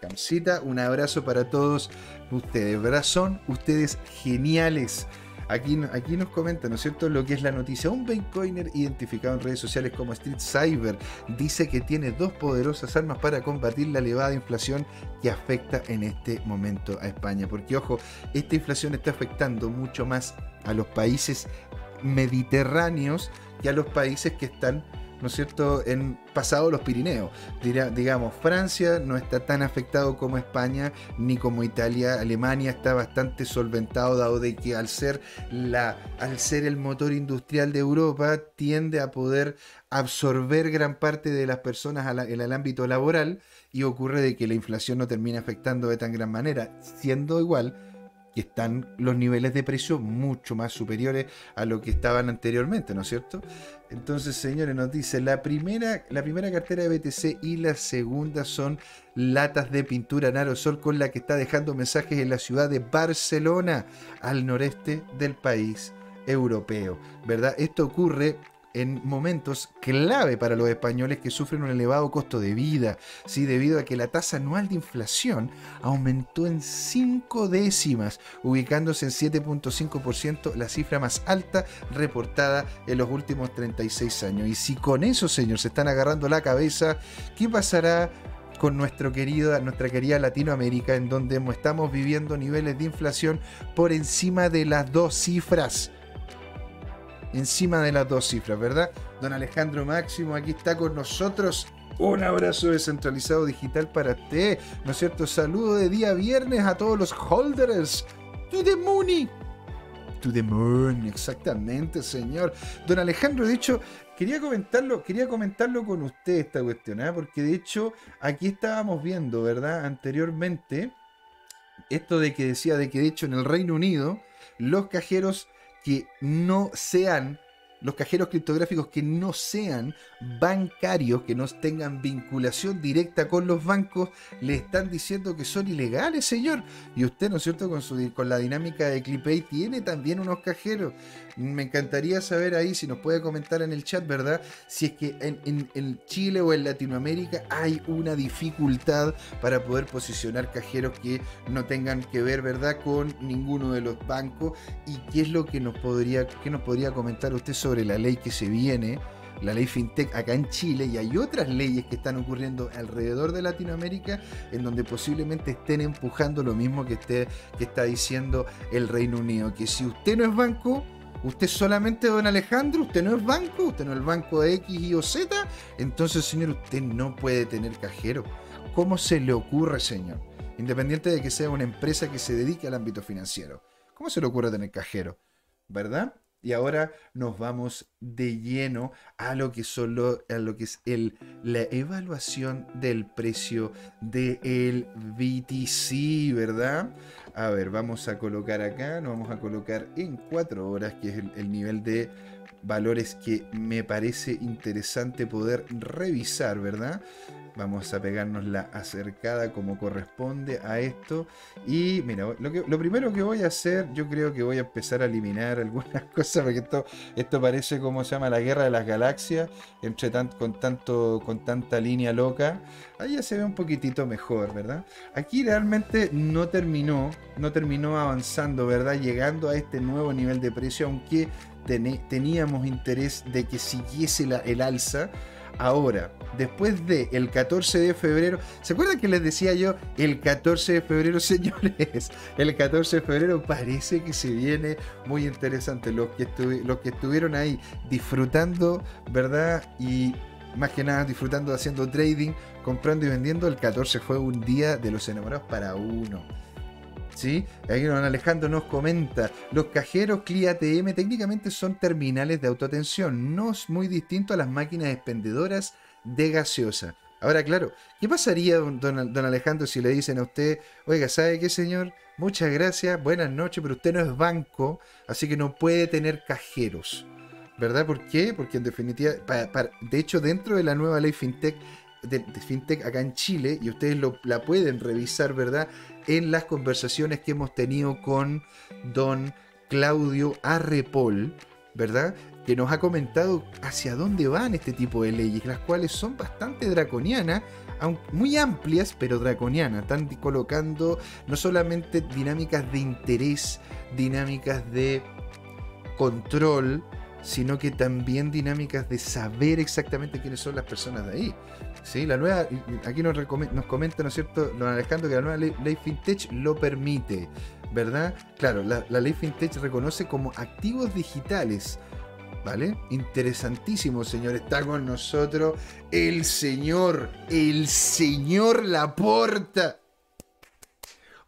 [SPEAKER 1] Camcita, un abrazo para todos ustedes, ¿verdad? Son ustedes geniales. Aquí, nos comenta, ¿no es cierto?, lo que es la noticia. Un Bitcoiner identificado en redes sociales como Street Cyber dice que tiene dos poderosas armas para combatir la elevada inflación que afecta en este momento a España. Porque, ojo, esta inflación está afectando mucho más a los países mediterráneos que a los países que están ¿no es cierto?, en pasado los Pirineos. digamos, Francia no está tan afectado como España, ni como Italia. Alemania está bastante solventado, dado de que al ser, la, al ser el motor industrial de Europa, tiende a poder absorber gran parte de las personas en el ámbito laboral y ocurre de que la inflación no termina afectando de tan gran manera, siendo igual que están los niveles de precio mucho más superiores a lo que estaban anteriormente, ¿no es cierto? Entonces, señores, nos dice, la primera, la primera cartera de BTC y la segunda son latas de pintura en aerosol con la que está dejando mensajes en la ciudad de Barcelona, al noreste del país europeo, ¿verdad? Esto ocurre en momentos clave para los españoles que sufren un elevado costo de vida, ¿sí? debido a que la tasa anual de inflación aumentó en 5 décimas, ubicándose en 7.5%, la cifra más alta reportada en los últimos 36 años. Y si con eso, señor, se están agarrando la cabeza, ¿qué pasará con nuestro querido, nuestra querida Latinoamérica, en donde estamos viviendo niveles de inflación por encima de las dos cifras? Encima de las dos cifras, ¿verdad? Don Alejandro Máximo aquí está con nosotros. Un abrazo descentralizado digital para usted, ¿no es cierto? Saludo de día viernes a todos los holders. To the moon. To the moon, exactamente, señor. Don Alejandro, de hecho, quería comentarlo, quería comentarlo con usted esta cuestión, ¿eh? porque de hecho aquí estábamos viendo, ¿verdad? Anteriormente, esto de que decía de que de hecho en el Reino Unido los cajeros que no sean los cajeros criptográficos que no sean bancarios, que no tengan vinculación directa con los bancos, le están diciendo que son ilegales, señor. Y usted, ¿no es cierto?, con, su, con la dinámica de ClipPay tiene también unos cajeros. Me encantaría saber ahí, si nos puede comentar en el chat, ¿verdad? Si es que en, en Chile o en Latinoamérica hay una dificultad para poder posicionar cajeros que no tengan que ver, ¿verdad?, con ninguno de los bancos. ¿Y qué es lo que nos podría, qué nos podría comentar usted sobre la ley que se viene, la ley FinTech acá en Chile, y hay otras leyes que están ocurriendo alrededor de Latinoamérica en donde posiblemente estén empujando lo mismo que, esté, que está diciendo el Reino Unido, que si usted no es banco, usted solamente don Alejandro, usted no es banco, usted no es el banco de X, Y o Z, entonces señor, usted no puede tener cajero. ¿Cómo se le ocurre, señor? Independiente de que sea una empresa que se dedique al ámbito financiero. ¿Cómo se le ocurre tener cajero? ¿Verdad? Y ahora nos vamos de lleno a lo que, solo, a lo que es el, la evaluación del precio del el BTC, ¿verdad? A ver, vamos a colocar acá, nos vamos a colocar en 4 horas, que es el nivel de valores que me parece interesante poder revisar, ¿verdad? Vamos a pegarnos la acercada como corresponde a esto. Y mira, lo, primero que voy a hacer, yo creo que voy a empezar a eliminar [LAUGHS] algunas cosas, porque esto, esto parece como se llama la guerra de las galaxias, entre con, tanto, con tanta línea loca. Ahí ya se ve un poquitito mejor, ¿verdad? Aquí realmente no terminó, no terminó avanzando, ¿verdad? Llegando a este nuevo nivel de precio, aunque teníamos interés de que siguiese el alza. Ahora, después del el 14 de febrero, ¿se acuerdan que les decía yo el 14 de febrero, [LAUGHS] señores? El 14 de febrero parece que se viene muy interesante. Los que, los que estuvieron ahí disfrutando, ¿verdad? Y más que nada disfrutando haciendo trading, comprando y vendiendo, el 14 fue un día de los enamorados para uno. ¿Sí? Aquí don Alejandro nos comenta, los cajeros CLI ATM técnicamente son terminales de autoatención, no es muy distinto a las máquinas expendedoras de gaseosa. Ahora, claro, ¿qué pasaría, don, don, Alejandro, si le dicen a usted, oiga, ¿sabe qué, señor? Muchas gracias, buenas noches, pero usted no es banco, así que no puede tener cajeros. ¿Verdad? ¿Por qué? Porque en definitiva, de hecho, dentro de la nueva ley FinTech, de, FinTech acá en Chile, y ustedes lo, la pueden revisar, ¿verdad? En las conversaciones que hemos tenido con don Claudio Arrepol, ¿verdad? Que nos ha comentado hacia dónde van este tipo de leyes, las cuales son bastante draconianas, muy amplias, pero draconianas. Están colocando no solamente dinámicas de interés, dinámicas de control, sino que también dinámicas de saber exactamente quiénes son las personas de ahí. ¿Sí? La nueva, aquí nos, nos comenta, ¿no es cierto?, don Alejandro, que la nueva ley, FinTech lo permite, ¿verdad? Claro, la, la, ley FinTech reconoce como activos digitales, ¿vale? Interesantísimo, señor. Está con nosotros el señor, el señor Laporta.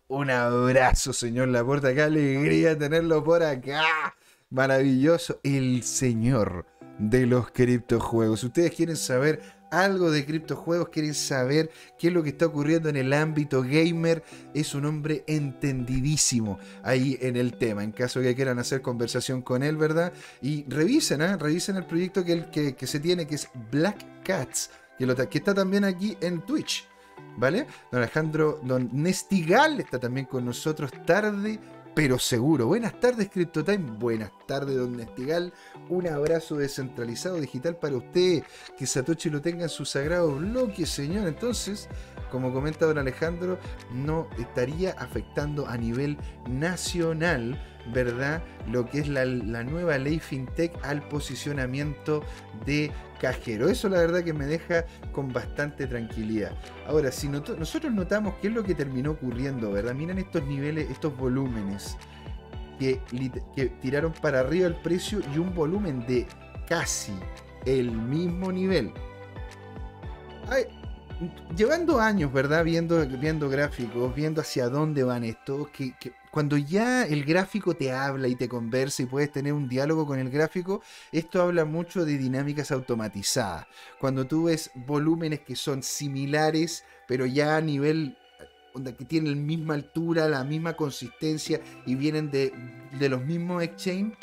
[SPEAKER 1] Un abrazo, señor Laporta. Qué alegría tenerlo por acá maravilloso, el señor de los criptojuegos. ustedes quieren saber algo de criptojuegos, quieren saber qué es lo que está ocurriendo en el ámbito gamer, es un hombre entendidísimo ahí en el tema. En caso que quieran hacer conversación con él, ¿verdad? Y revisen, ¿eh? revisen el proyecto que, que, se tiene, que es Black Cats, que, lo, que está también aquí en Twitch. ¿Vale? Don Alejandro, don Nestigal está también con nosotros tarde pero seguro. Buenas tardes, CryptoTime. Buenas tardes, don Nestigal. Un abrazo descentralizado digital para usted. Que Satoshi lo tenga en su sagrado bloque, señor. Entonces, como comenta don Alejandro, no estaría afectando a nivel nacional, ¿verdad? Lo que es la, la nueva ley FinTech al posicionamiento de cajero. Eso la verdad que me deja con bastante tranquilidad. Ahora, si nosotros notamos qué es lo que terminó ocurriendo, ¿verdad? Miren estos niveles, estos volúmenes que, que tiraron para arriba el precio y un volumen de casi el mismo nivel. llevando años, ¿verdad? Viendo, viendo gráficos, viendo hacia dónde van estos, que, que cuando ya el gráfico te habla y te conversa y puedes tener un diálogo con el gráfico, esto habla mucho de dinámicas automatizadas. Cuando tú ves volúmenes que son similares, pero ya a nivel que tienen la misma altura, la misma consistencia y vienen de, los mismos exchange,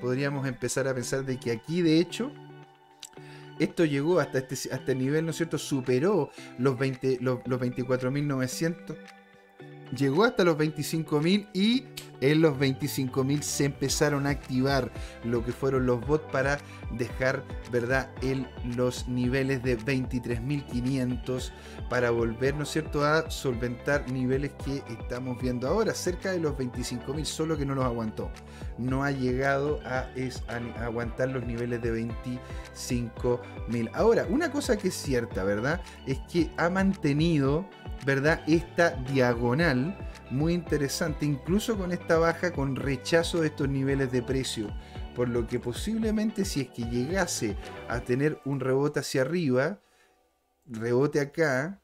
[SPEAKER 1] podríamos empezar a pensar de que aquí de hecho esto llegó hasta este, hasta este nivel, ¿no es cierto? Superó los, 20, los, los 24.900 llegó hasta los 25.000 y en los 25.000 se empezaron a activar lo que fueron los bots para dejar, ¿verdad?, el, los niveles de 23.500 para volver, ¿no es cierto?, a solventar niveles que estamos viendo ahora, cerca de los 25.000, solo que no los aguantó. No ha llegado a, a aguantar los niveles de 25.000. Ahora, una cosa que es cierta, ¿verdad?, es que ha mantenido ¿verdad? Esta diagonal muy interesante, incluso con esta baja, con rechazo de estos niveles de precio. Por lo que posiblemente si es que llegase a tener un rebote hacia arriba, rebote acá,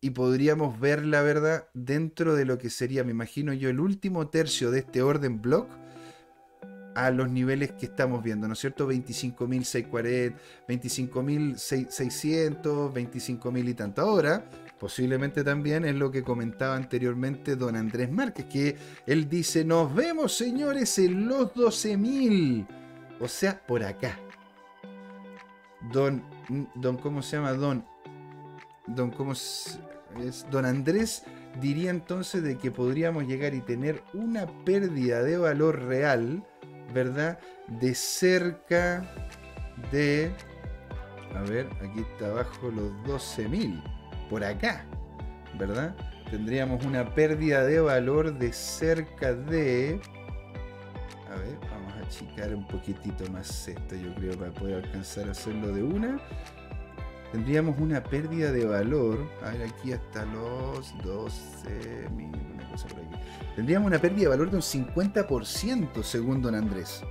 [SPEAKER 1] y podríamos ver la verdad dentro de lo que sería, me imagino yo, el último tercio de este orden block a los niveles que estamos viendo, ¿no es cierto? 25.640, 25.600, 25.000 y tanto. Ahora, Posiblemente también es lo que comentaba anteriormente don Andrés Márquez, que él dice, nos vemos señores en los 12.000. O sea, por acá. Don, don, ¿cómo se llama? Don, don, ¿cómo es? Don Andrés diría entonces de que podríamos llegar y tener una pérdida de valor real, ¿verdad? De cerca de... A ver, aquí está abajo los 12.000 por acá, ¿verdad? Tendríamos una pérdida de valor de cerca de... A ver, vamos a achicar un poquitito más esto, yo creo, para poder alcanzar a hacerlo de una. Tendríamos una pérdida de valor. A ver, aquí hasta los 12 mil, una cosa por aquí. Tendríamos una pérdida de valor de un 50% según don Andrés.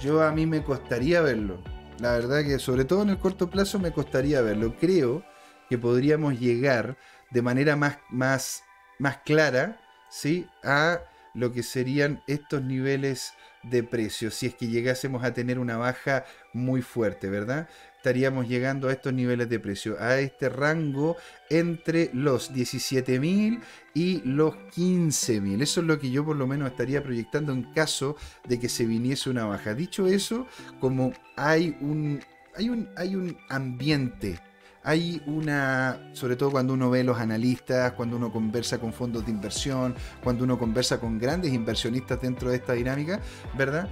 [SPEAKER 1] Yo a mí me costaría verlo. La verdad que sobre todo en el corto plazo me costaría verlo. Creo que podríamos llegar de manera más, más, más clara ¿sí? a lo que serían estos niveles de precio, si es que llegásemos a tener una baja muy fuerte, ¿verdad? Estaríamos llegando a estos niveles de precio, a este rango entre los 17.000 y los 15.000. Eso es lo que yo por lo menos estaría proyectando en caso de que se viniese una baja. Dicho eso, como hay un, hay un, hay un ambiente hay una, sobre todo cuando uno ve los analistas, cuando uno conversa con fondos de inversión, cuando uno conversa con grandes inversionistas dentro de esta dinámica, ¿verdad?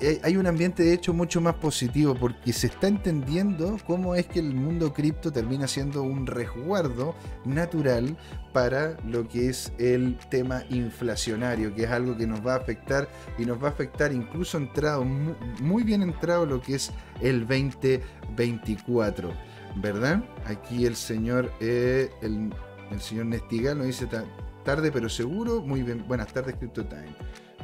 [SPEAKER 1] Eh, hay un ambiente de hecho mucho más positivo porque se está entendiendo cómo es que el mundo cripto termina siendo un resguardo natural para lo que es el tema inflacionario, que es algo que nos va a afectar y nos va a afectar incluso entrado, muy bien entrado lo que es el 2024. ¿Verdad? Aquí el señor, eh, el, señor Nestigal nos dice tarde pero seguro. Muy bien, buenas tardes, CryptoTime.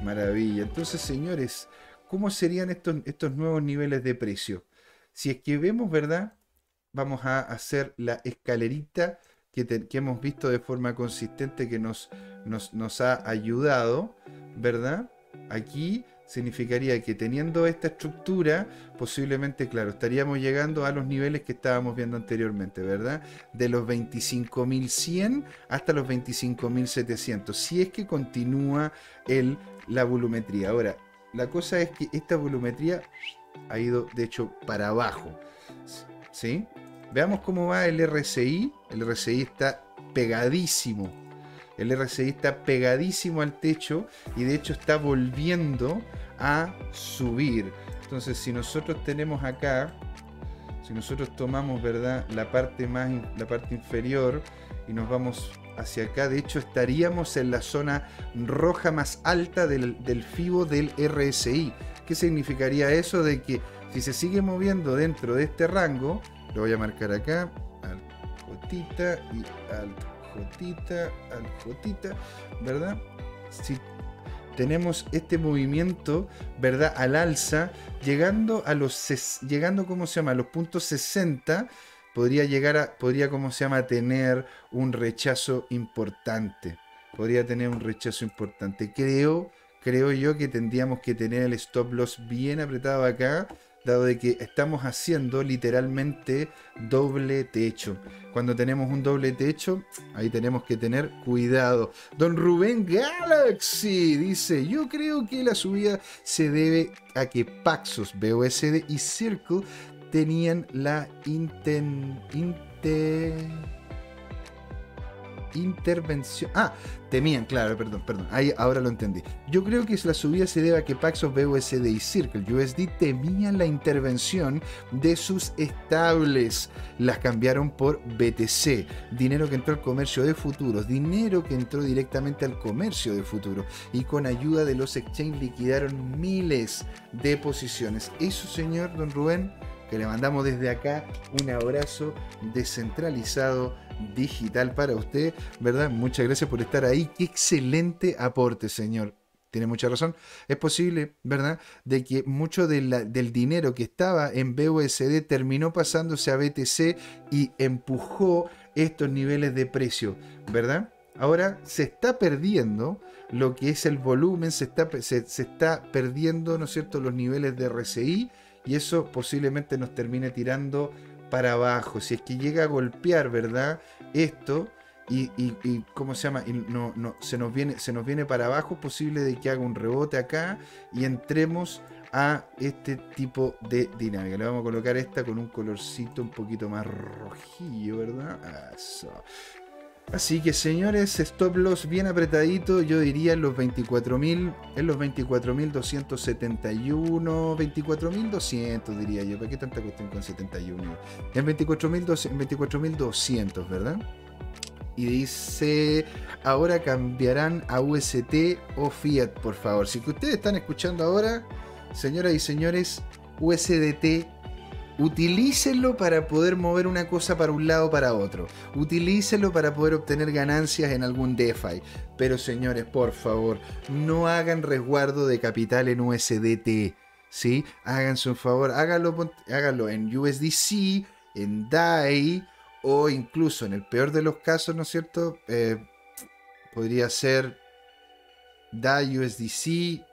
[SPEAKER 1] Maravilla. Entonces, señores, ¿cómo serían estos, estos nuevos niveles de precio? Si es que vemos, ¿verdad? Vamos a hacer la escalerita que, que hemos visto de forma consistente que nos, nos, nos ha ayudado, ¿verdad? Aquí significaría que teniendo esta estructura, posiblemente, claro, estaríamos llegando a los niveles que estábamos viendo anteriormente, ¿verdad? De los 25.100 hasta los 25.700, si es que continúa la volumetría. Ahora, la cosa es que esta volumetría ha ido, de hecho, para abajo, ¿sí? Veamos cómo va el RSI. El RSI está pegadísimo el RSI está pegadísimo al techo y de hecho está volviendo a subir. Entonces, si nosotros tenemos acá, si nosotros tomamos, ¿verdad? La parte más la parte inferior y nos vamos hacia acá, de hecho estaríamos en la zona roja más alta del, del FIBO del RSI. ¿Qué significaría eso? De que si se sigue moviendo dentro de este rango, lo voy a marcar acá, al Jotita y al Jotita, al Jotita, ¿verdad? Si tenemos este movimiento, ¿verdad? Al alza, llegando a los, llegando, ¿cómo se llama? A los puntos 60, podría llegar a, podría, ¿cómo se llama? Tener un rechazo importante. Podría tener un rechazo importante. Creo, creo yo que tendríamos que tener el stop loss bien apretado acá dado de que estamos haciendo literalmente doble techo. Cuando tenemos un doble techo, ahí tenemos que tener cuidado. Don Rubén Galaxy dice, yo creo que la subida se debe a que Paxos, BOSD y Circle tenían la inten, intervención. Ah, temían, claro, perdón, perdón. Ahora lo entendí. Yo creo que la subida se debe a que Paxos BUSD y Circle USD temían la intervención de sus estables. Las cambiaron por BTC, dinero que entró al comercio de futuros, dinero que entró directamente al comercio de futuros y con ayuda de los exchanges liquidaron miles de posiciones. Eso, señor Don Rubén, que le mandamos desde acá un abrazo descentralizado digital para usted, ¿verdad? Muchas gracias por estar ahí. Qué excelente aporte, señor. Tiene mucha razón. Es posible, ¿verdad?, de que mucho del dinero que estaba en BUSD terminó pasándose a BTC y empujó estos niveles de precio, ¿verdad? Ahora se está perdiendo lo que es el volumen, se está, se, está perdiendo, ¿no es cierto?, los niveles de RSI y eso posiblemente nos termine tirando para abajo. Si es que llega a golpear, ¿verdad? Esto y, ¿cómo se llama? Y no, no, se, nos viene, se nos viene para abajo, posible de que haga un rebote acá y entremos a este tipo de dinámica. Le vamos a colocar esta con un colorcito un poquito más rojillo, ¿verdad? Eso. Así que señores, stop loss bien apretadito, yo diría en los 24.000, en los 24.271, 24.200 diría yo, ¿para qué tanta cuestión con 71? En 24.200, 24 ¿verdad? y dice, ahora cambiarán a UST o Fiat, por favor. Si ustedes están escuchando ahora, señoras y señores, USDT, utilícenlo para poder mover una cosa para un lado o para otro. Utilícenlo para poder obtener ganancias en algún DeFi. Pero señores, por favor, no hagan resguardo de capital en USDT. ¿Sí? Háganse un favor, háganlo, háganlo en USDC, en DAI o incluso en el peor de los casos, ¿no es cierto? Eh, podría ser DAI, USDC,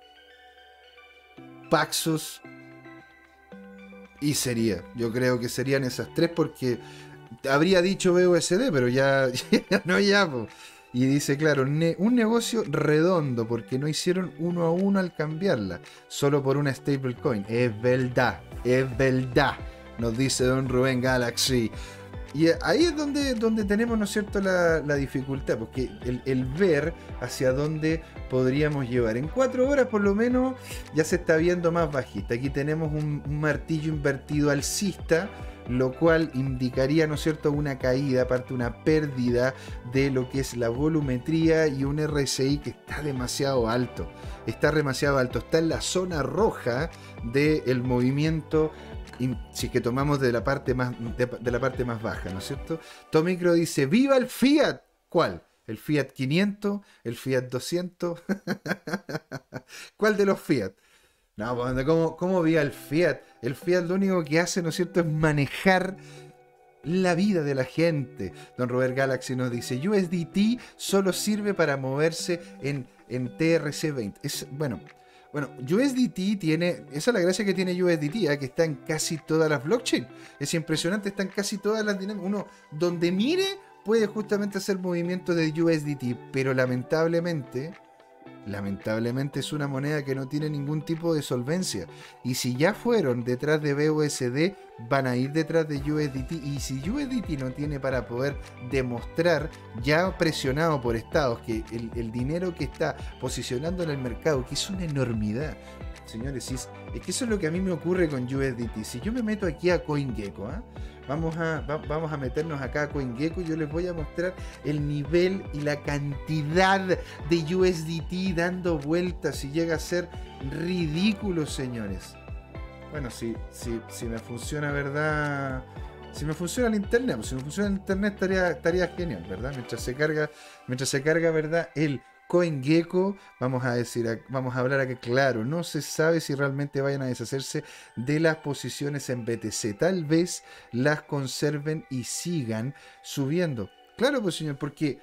[SPEAKER 1] Paxos y sería. Yo creo que serían esas tres porque habría dicho BUSD, pero ya, [LAUGHS] no ya. Y dice, claro, un negocio redondo porque no hicieron uno a uno al cambiarla, solo por una stablecoin. Es verdad, es verdad, nos dice Don Rubén Galaxy. Y ahí es donde, donde tenemos, ¿no es cierto?, la, dificultad, porque el, ver hacia dónde podríamos llevar. En cuatro horas, por lo menos, ya se está viendo más bajista. Aquí tenemos un, martillo invertido alcista, lo cual indicaría, ¿no es cierto?, una caída, aparte una pérdida de lo que es la volumetría y un RSI que está demasiado alto. Está demasiado alto, está en la zona roja del movimiento si que tomamos de la parte más de, la parte más baja, ¿no es cierto? Tomicro dice, "Viva el Fiat." ¿Cuál? ¿El Fiat 500? ¿El Fiat 200? [LAUGHS] ¿Cuál de los Fiat? No, ¿cómo, ¿cómo viva el Fiat? El Fiat lo único que hace, ¿no es cierto?, es manejar la vida de la gente. Don Robert Galaxy nos dice, USDT solo sirve para moverse en, en TRC20. Es, bueno, bueno, USDT tiene, esa es la gracia que tiene USDT, ¿eh? que está en casi todas las blockchains. Es impresionante, está en casi todas las dinámicas. Uno, donde mire, puede justamente hacer movimientos de USDT, pero lamentablemente lamentablemente es una moneda que no tiene ningún tipo de solvencia. Y si ya fueron detrás de BUSD, van a ir detrás de USDT. Y si USDT no tiene para poder demostrar, ya presionado por estados, que el, dinero que está posicionando en el mercado, que es una enormidad, señores, es, que eso es lo que a mí me ocurre con USDT. Si yo me meto aquí a CoinGecko, ¿ah? Vamos a, vamos a meternos acá a CoinGecko y yo les voy a mostrar el nivel y la cantidad de USDT dando vueltas y llega a ser ridículo, señores. Bueno, si, si, si me funciona, ¿verdad? Si me funciona el internet, pues si me funciona el internet estaría, estaría genial, ¿verdad? Mientras se carga, mientras se carga, ¿verdad? El CoinGecko, vamos a decir, vamos a hablar aquí claro, no se sabe si realmente vayan a deshacerse de las posiciones en BTC. Tal vez las conserven y sigan subiendo. Claro, pues señor, porque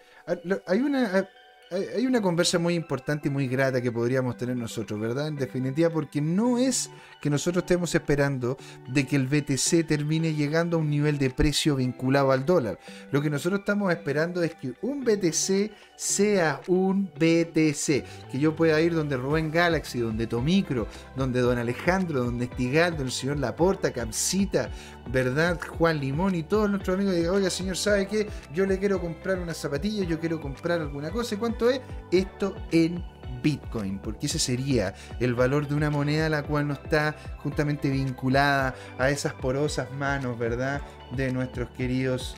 [SPEAKER 1] hay una hay una conversa muy importante y muy grata que podríamos tener nosotros, ¿verdad? En definitiva, porque no es que nosotros estemos esperando de que el BTC termine llegando a un nivel de precio vinculado al dólar. Lo que nosotros estamos esperando es que un BTC sea un BTC, que yo pueda ir donde Rubén Galaxy, donde Tomicro, donde Don Alejandro, donde Estigaldo, el señor Laporta, Capsita, ¿verdad? Juan Limón y todos nuestros amigos digan, oiga señor, ¿sabe qué? Yo le quiero comprar una zapatilla, yo quiero comprar alguna cosa. ¿Y cuánto es? Esto en Bitcoin, porque ese sería el valor de una moneda la cual no está justamente vinculada a esas porosas manos, ¿verdad? De nuestros queridos...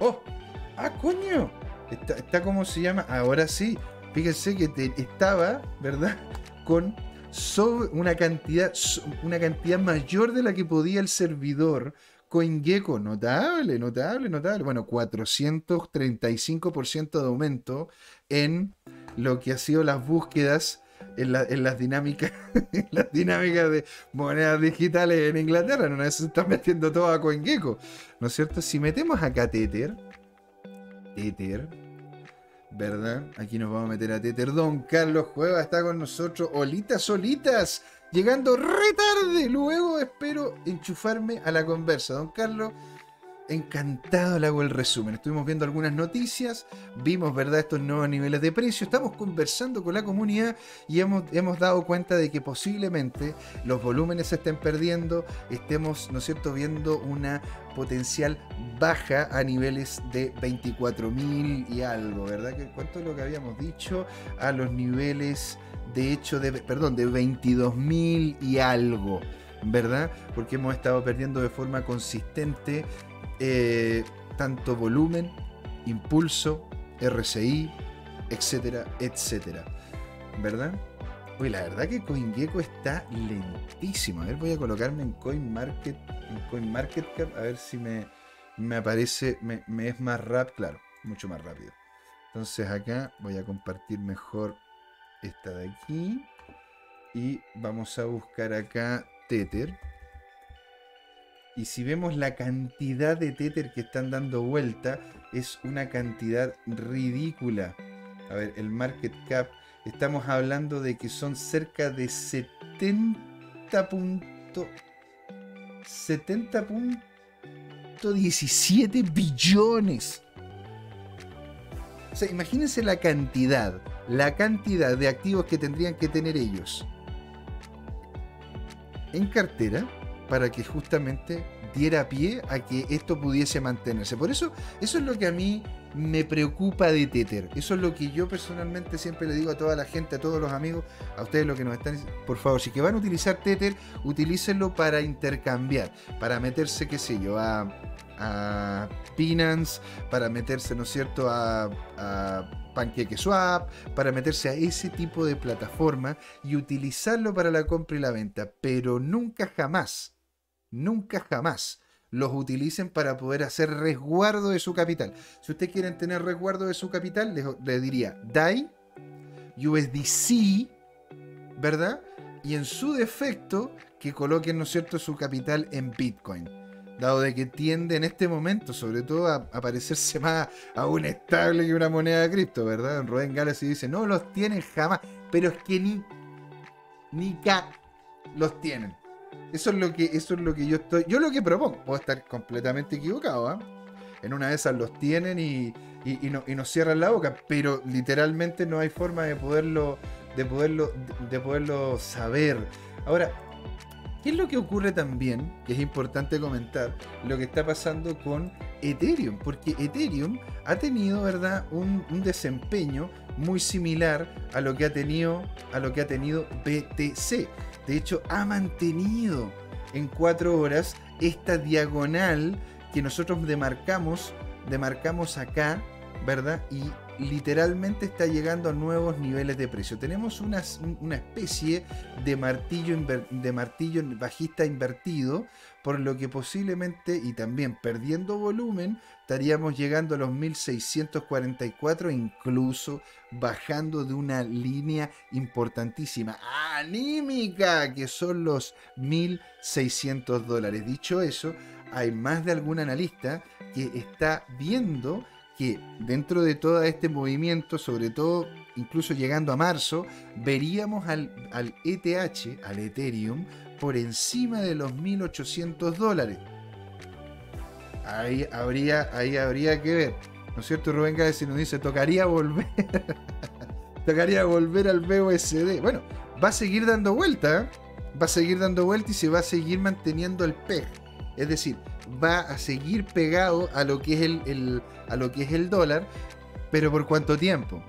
[SPEAKER 1] ¡Oh! ¡Ah, coño! Está, como se llama, ahora sí, fíjense que estaba, ¿verdad? Con una cantidad, una cantidad mayor de la que podía el servidor CoinGecko, notable, notable, notable. Bueno, 435% de aumento en lo que ha sido las búsquedas en, las dinámicas [LAUGHS] las de monedas digitales en Inglaterra. No se están metiendo todo a CoinGecko, ¿no es cierto? Si metemos acá Tether, Tether, ¿verdad? Aquí nos vamos a meter a Tether. Don Carlos Cueva está con nosotros. Olitas, solitas. Llegando re tarde. Luego espero enchufarme a la conversa. Don Carlos, encantado le hago el resumen. Estuvimos viendo algunas noticias, vimos ¿verdad? estos nuevos niveles de precio, estamos conversando con la comunidad y hemos, hemos dado cuenta de que posiblemente los volúmenes se estén perdiendo, estemos, ¿no es cierto?, viendo una potencial baja a niveles de 24.000 y algo, ¿verdad? ¿Cuánto es lo que habíamos dicho? A los niveles, de hecho, de, perdón, de 22.000 y algo. ¿verdad? Porque hemos estado perdiendo de forma consistente eh, tanto volumen Impulso, RCI, etcétera, etcétera. ¿Verdad? Uy, la verdad que CoinGecko está lentísimo. A ver, voy a colocarme en CoinMarket, en CoinMarketCap, a ver si me, me aparece, me, me es más rápido, claro, mucho más rápido. Entonces acá voy a compartir mejor esta de aquí. Y vamos a buscar acá Tether. Y si vemos la cantidad de Tether que están dando vuelta, es una cantidad ridícula. A ver, el market cap, estamos hablando de que son cerca de 70 puntos. 70.17 billones. O sea, imagínense la cantidad, la cantidad de activos que tendrían que tener ellos en cartera para que justamente diera pie a que esto pudiese mantenerse. Por eso, eso es lo que a mí me preocupa de Tether. Eso es lo que yo personalmente siempre le digo a toda la gente, a todos los amigos, a ustedes lo que nos están por favor, si que van a utilizar Tether, utilícenlo para intercambiar, para meterse, qué sé yo, a, a para meterse, ¿no es cierto?, a, a Swap, para meterse a ese tipo de plataforma y utilizarlo para la compra y la venta, pero nunca jamás, nunca jamás los utilicen para poder hacer resguardo de su capital. Si ustedes quieren tener resguardo de su capital, les, diría DAI, USDC, ¿verdad? Y en su defecto, que coloquen, ¿no es cierto?, su capital en Bitcoin. Dado de que tiende en este momento, sobre todo, a, parecerse más a un estable que una moneda de cripto, ¿verdad? Rubén Galaxy dice, no los tienen jamás, pero es que ni, ni ca los tienen. Eso es lo que, eso es lo que yo estoy. Yo lo que propongo, puedo estar completamente equivocado, ¿ah? En una de esas los tienen y, no, nos cierran la boca, pero literalmente no hay forma de poderlo, de poderlo, de poderlo saber. Ahora, ¿qué es lo que ocurre también? Que es importante comentar lo que está pasando con Ethereum, porque Ethereum ha tenido, ¿verdad?, un, desempeño muy similar a lo que ha tenido, a lo que ha tenido BTC. De hecho, ha mantenido en cuatro horas esta diagonal que nosotros demarcamos, demarcamos acá, ¿verdad? Y literalmente está llegando a nuevos niveles de precio. Tenemos una, una especie de martillo, de martillo bajista invertido, por lo que posiblemente y también perdiendo volumen estaríamos llegando a los 1644 incluso bajando de una línea importantísima anímica que son los 1600 dólares. Dicho eso, hay más de algún analista que está viendo que dentro de todo este movimiento, sobre todo incluso llegando a marzo, veríamos al, ETH, al Ethereum, por encima de los 1800 dólares. Ahí habría, ahí habría que ver. ¿No es cierto, Rubén Gávez? Si nos dice, tocaría volver. [LAUGHS] tocaría volver al BUSD. Bueno, va a seguir dando vuelta. ¿eh? Va a seguir dando vuelta y se va a seguir manteniendo el PEG. Es decir, va a seguir pegado a lo que es el, a lo que es el dólar. Pero ¿por cuánto tiempo?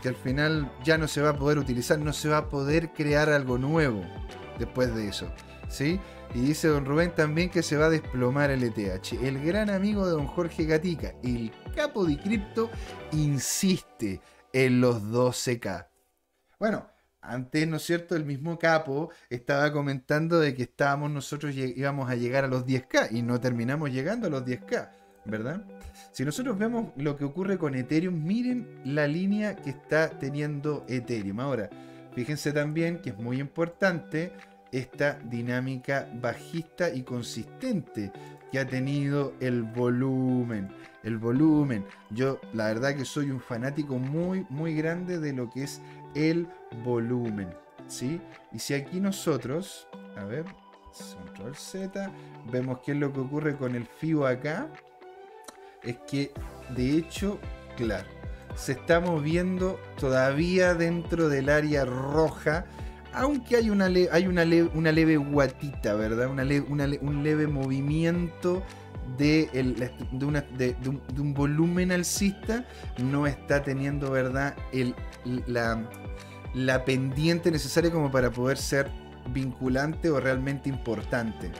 [SPEAKER 1] Que al final ya no se va a poder utilizar, no se va a poder crear algo nuevo después de eso. ¿sí? Y dice don Rubén también que se va a desplomar el ETH. El gran amigo de don Jorge Gatica, el capo de cripto, insiste en los 12K. Bueno, antes, ¿no es cierto? El mismo capo estaba comentando de que estábamos nosotros íbamos a llegar a los 10K y no terminamos llegando a los 10K, ¿verdad? Si nosotros vemos lo que ocurre con Ethereum, miren la línea que está teniendo Ethereum. Ahora, Fíjense también que es muy importante esta dinámica bajista y consistente que ha tenido el volumen. El volumen. Yo la verdad que soy un fanático muy, muy grande de lo que es el volumen. ¿sí? Y si aquí nosotros, a ver, control Z, vemos qué es lo que ocurre con el FIBO acá, es que de hecho, claro, se está moviendo todavía dentro del área roja, aunque hay una, hay una, una leve guatita, ¿verdad? Una un leve movimiento de, un, volumen alcista, no está teniendo, ¿verdad? La, la pendiente necesaria como para poder ser vinculante o realmente importante.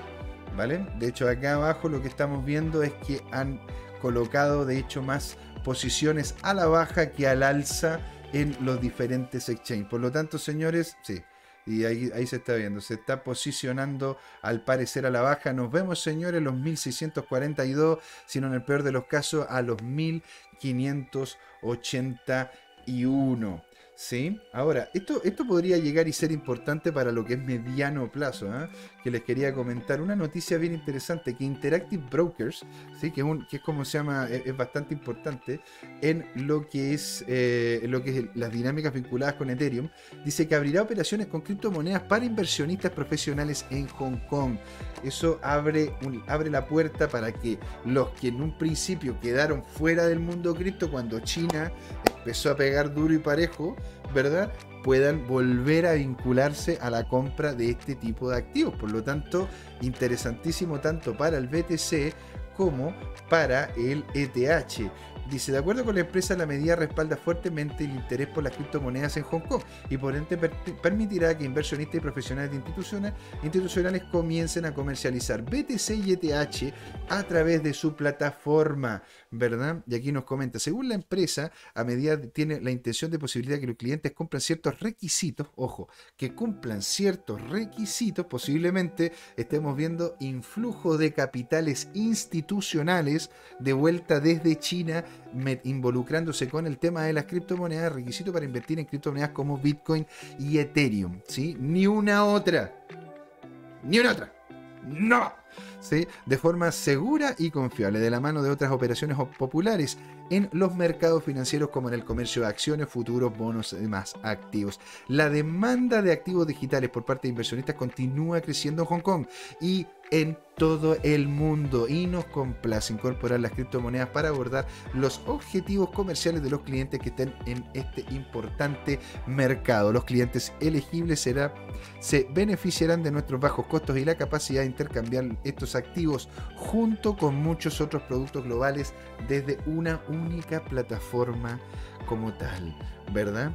[SPEAKER 1] ¿Vale? De hecho, acá abajo lo que estamos viendo es que han colocado de hecho más posiciones a la baja que al alza en los diferentes exchanges. Por lo tanto, señores, sí, y ahí, ahí, se está viendo, se está posicionando al parecer a la baja. Nos vemos, señores, los 1642, sino en el peor de los casos a los 1581. ¿Sí? Ahora, esto, esto podría llegar y ser importante para lo que es mediano plazo, ¿eh? Que les quería comentar. Una noticia bien interesante, que Interactive Brokers, ¿sí? que, es como se llama, es, bastante importante en lo que es, eh, lo que es las dinámicas vinculadas con Ethereum, dice que abrirá operaciones con criptomonedas para inversionistas profesionales en Hong Kong. Eso abre, abre la puerta para que los que en un principio quedaron fuera del mundo cripto cuando China empezó a pegar duro y parejo, ¿verdad? puedan volver a vincularse a la compra de este tipo de activos. Por lo tanto, interesantísimo tanto para el BTC como para el ETH. Dice, de acuerdo con la empresa, la medida respalda fuertemente el interés por las criptomonedas en Hong Kong y por ende permitirá que inversionistas y profesionales de instituciones, institucionales comiencen a comercializar BTC y ETH a través de su plataforma, ¿verdad? Y aquí nos comenta, según la empresa, a medida tiene la intención de posibilidad que los clientes cumplan ciertos requisitos, ojo, que cumplan ciertos requisitos, posiblemente estemos viendo influjo de capitales institucionales de vuelta desde China involucrándose con el tema de las criptomonedas, requisito para invertir en criptomonedas como Bitcoin y Ethereum. ¿sí? Ni una otra. Ni una otra. No. De forma segura y confiable, de la mano de otras operaciones populares en los mercados financieros como en el comercio de acciones, futuros, bonos y demás activos. La demanda de activos digitales por parte de inversionistas continúa creciendo en Hong Kong y en todo el mundo y nos complace incorporar las criptomonedas para abordar los objetivos comerciales de los clientes que estén en este importante mercado. Los clientes elegibles será, se beneficiarán de nuestros bajos costos y la capacidad de intercambiar estos activos junto con muchos otros productos globales desde una única plataforma como tal, ¿verdad?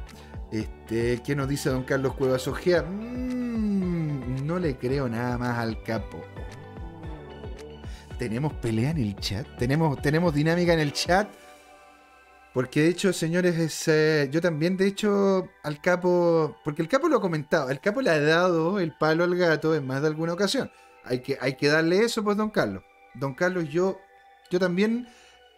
[SPEAKER 1] Este, ¿Qué nos dice don Carlos Cuevas Ojea? Mm, no le creo nada más al capo tenemos pelea en el chat, tenemos, tenemos dinámica en el chat. Porque de hecho, señores, eh, yo también, de hecho, al capo, porque el capo lo ha comentado, el capo le ha dado el palo al gato en más de alguna ocasión. Hay que, hay que darle eso, pues, don Carlos. Don Carlos, yo, yo también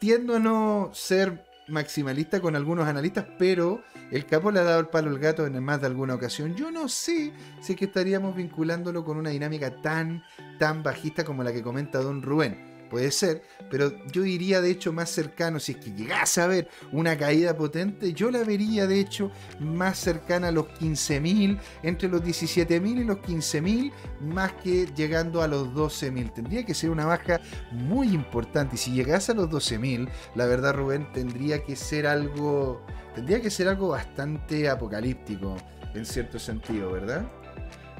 [SPEAKER 1] tiendo a no ser maximalista con algunos analistas, pero el capo le ha dado el palo al gato en más de alguna ocasión. Yo no sé si que estaríamos vinculándolo con una dinámica tan, tan bajista como la que comenta don Rubén puede ser, pero yo iría de hecho más cercano, si es que llegase a ver una caída potente, yo la vería de hecho más cercana a los 15.000, entre los 17.000 y los 15.000, más que llegando a los 12.000. Tendría que ser una baja muy importante y si llegase a los 12.000, la verdad Rubén, tendría que ser algo, tendría que ser algo bastante apocalíptico en cierto sentido, ¿verdad?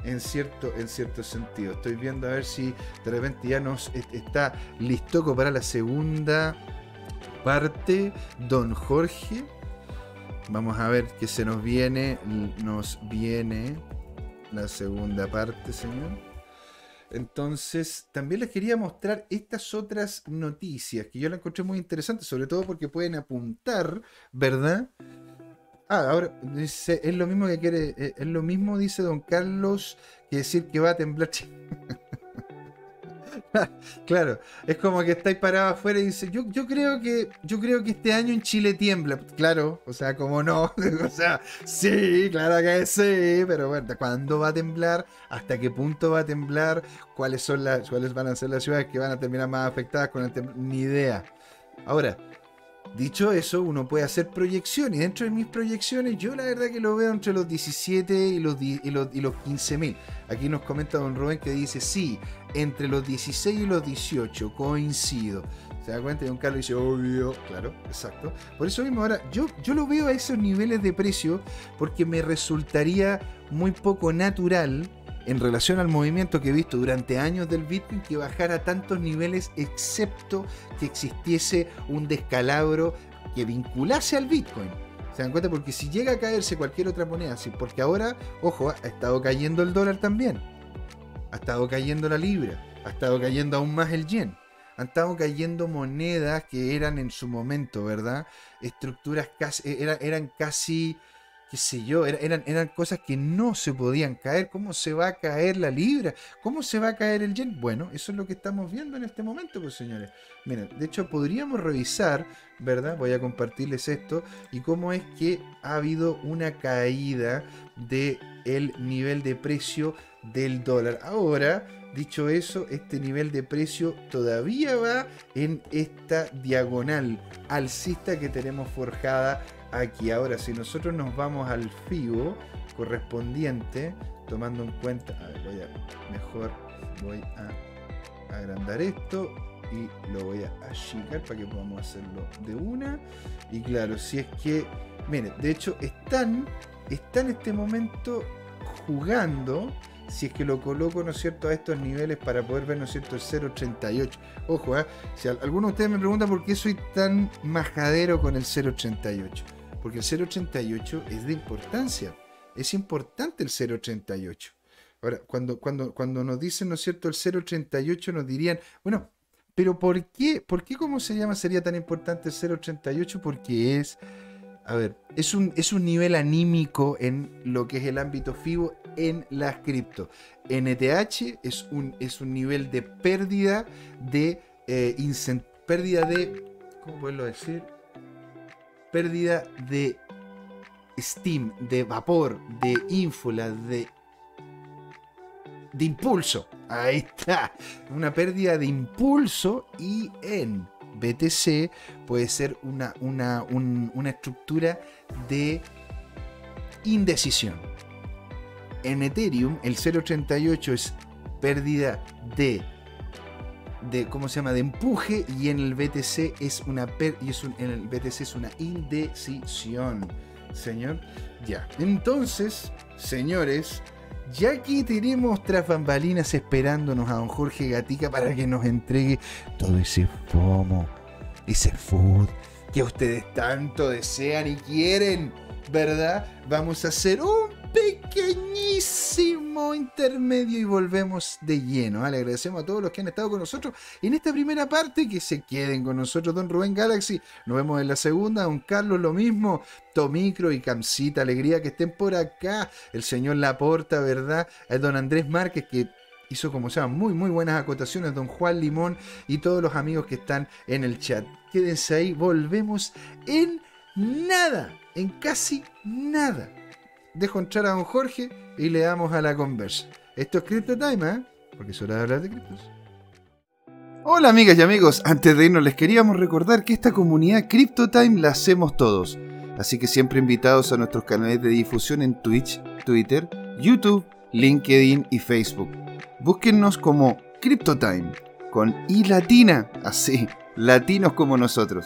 [SPEAKER 1] En cierto, en cierto sentido. Estoy viendo a ver si de repente ya nos está listo para la segunda parte, don Jorge. Vamos a ver qué se nos viene. Nos viene la segunda parte, señor. Entonces, también les quería mostrar estas otras noticias que yo las encontré muy interesantes, sobre todo porque pueden apuntar, ¿verdad? Ah, ahora dice, es lo mismo que quiere, eh, es lo mismo, dice don Carlos, que decir que va a temblar. [LAUGHS] claro, es como que estáis parados afuera y dice, yo, yo creo que, yo creo que este año en Chile tiembla. Claro, o sea, como no, [LAUGHS] o sea, sí, claro que sí, pero bueno, ¿cuándo va a temblar? ¿Hasta qué punto va a temblar? ¿Cuáles son las, cuáles van a ser las ciudades que van a terminar más afectadas con el temblor? Ni idea. Ahora, Dicho eso, uno puede hacer proyecciones. Dentro de mis proyecciones, yo la verdad que lo veo entre los 17 y los, y los, y los 15 mil. Aquí nos comenta don Rubén que dice: Sí, entre los 16 y los 18, coincido. ¿Se da cuenta? Y don Carlos dice: Obvio, claro, exacto. Por eso mismo, ahora, yo, yo lo veo a esos niveles de precio porque me resultaría muy poco natural en relación al movimiento que he visto durante años del Bitcoin que bajara a tantos niveles excepto que existiese un descalabro que vinculase al Bitcoin. ¿Se dan cuenta? Porque si llega a caerse cualquier otra moneda, porque ahora, ojo, ha estado cayendo el dólar también, ha estado cayendo la libra, ha estado cayendo aún más el yen. han estado cayendo monedas que eran en su momento, ¿verdad? Estructuras casi, eran, eran casi qué sé yo, eran, cosas que no se podían caer. ¿Cómo se va a caer la libra? ¿Cómo se va a caer el yen? Bueno, eso es lo que estamos viendo en este momento, pues señores. Miren, de hecho podríamos revisar, ¿verdad? Voy a compartirles esto y cómo es que ha habido una caída del el nivel de precio del dólar. Ahora, dicho eso, este nivel de precio todavía va en esta diagonal alcista que tenemos forjada aquí. Ahora, si nosotros nos vamos al FIBO correspondiente, tomando en cuenta, a ver, voy a, mejor voy a agrandar esto y lo voy a achicar para que podamos hacerlo de una. Y claro, si es que, miren, de hecho están, están en este momento jugando si es que lo coloco, ¿no es cierto?, a estos niveles para poder ver, ¿no es cierto?, el 0.88. Ojo, ¿eh? si alguno de ustedes me pregunta por qué soy tan majadero con el 0.88 porque el 0,88 es de importancia. Es importante el 0,88. Ahora, cuando, cuando, cuando nos dicen, ¿no es cierto?, el 0,88 nos dirían, bueno, pero ¿por qué? ¿Por qué cómo se llama sería tan importante el 0,88? Porque es, a ver, es un, es un nivel anímico en lo que es el ámbito FIBO en las cripto. NTH es un, es un nivel de pérdida de, eh, pérdida de, ¿cómo puedo decir? Pérdida de steam, de vapor, de ínfula, de, de impulso. Ahí está. Una pérdida de impulso y en BTC puede ser una, una, una estructura de indecisión. En Ethereum el 0.88 es pérdida de de cómo se llama de empuje y en el BTC es una y es en el BTC es una indecisión, señor. Ya. Entonces, señores, ya aquí tenemos tras bambalinas esperándonos a don Jorge Gatica para que nos entregue todo ese FOMO, ese food que ustedes tanto desean y quieren, ¿verdad? Vamos a hacer un intermedio y volvemos de lleno. Le agradecemos a todos los que han estado con nosotros en esta primera parte. Que se queden con nosotros, don Rubén Galaxy. Nos vemos en la segunda. Don Carlos, lo mismo. Tomicro y Camcita, alegría que estén por acá. El señor Laporta, ¿verdad? El don Andrés Márquez, que hizo como se llama muy muy buenas acotaciones don Juan Limón y todos los amigos que están en el chat. Quédense ahí, volvemos en nada, en casi nada dejo entrar a don Jorge y le damos a la conversa. Esto es Crypto Time, ¿eh? Porque es hora de hablar de criptos. Hola amigas y amigos, antes de irnos les queríamos recordar que esta comunidad Crypto Time la hacemos todos. Así que siempre invitados a nuestros canales de difusión en Twitch, Twitter, YouTube, LinkedIn y Facebook. Búsquennos como CryptoTime, con I latina, así, latinos como nosotros.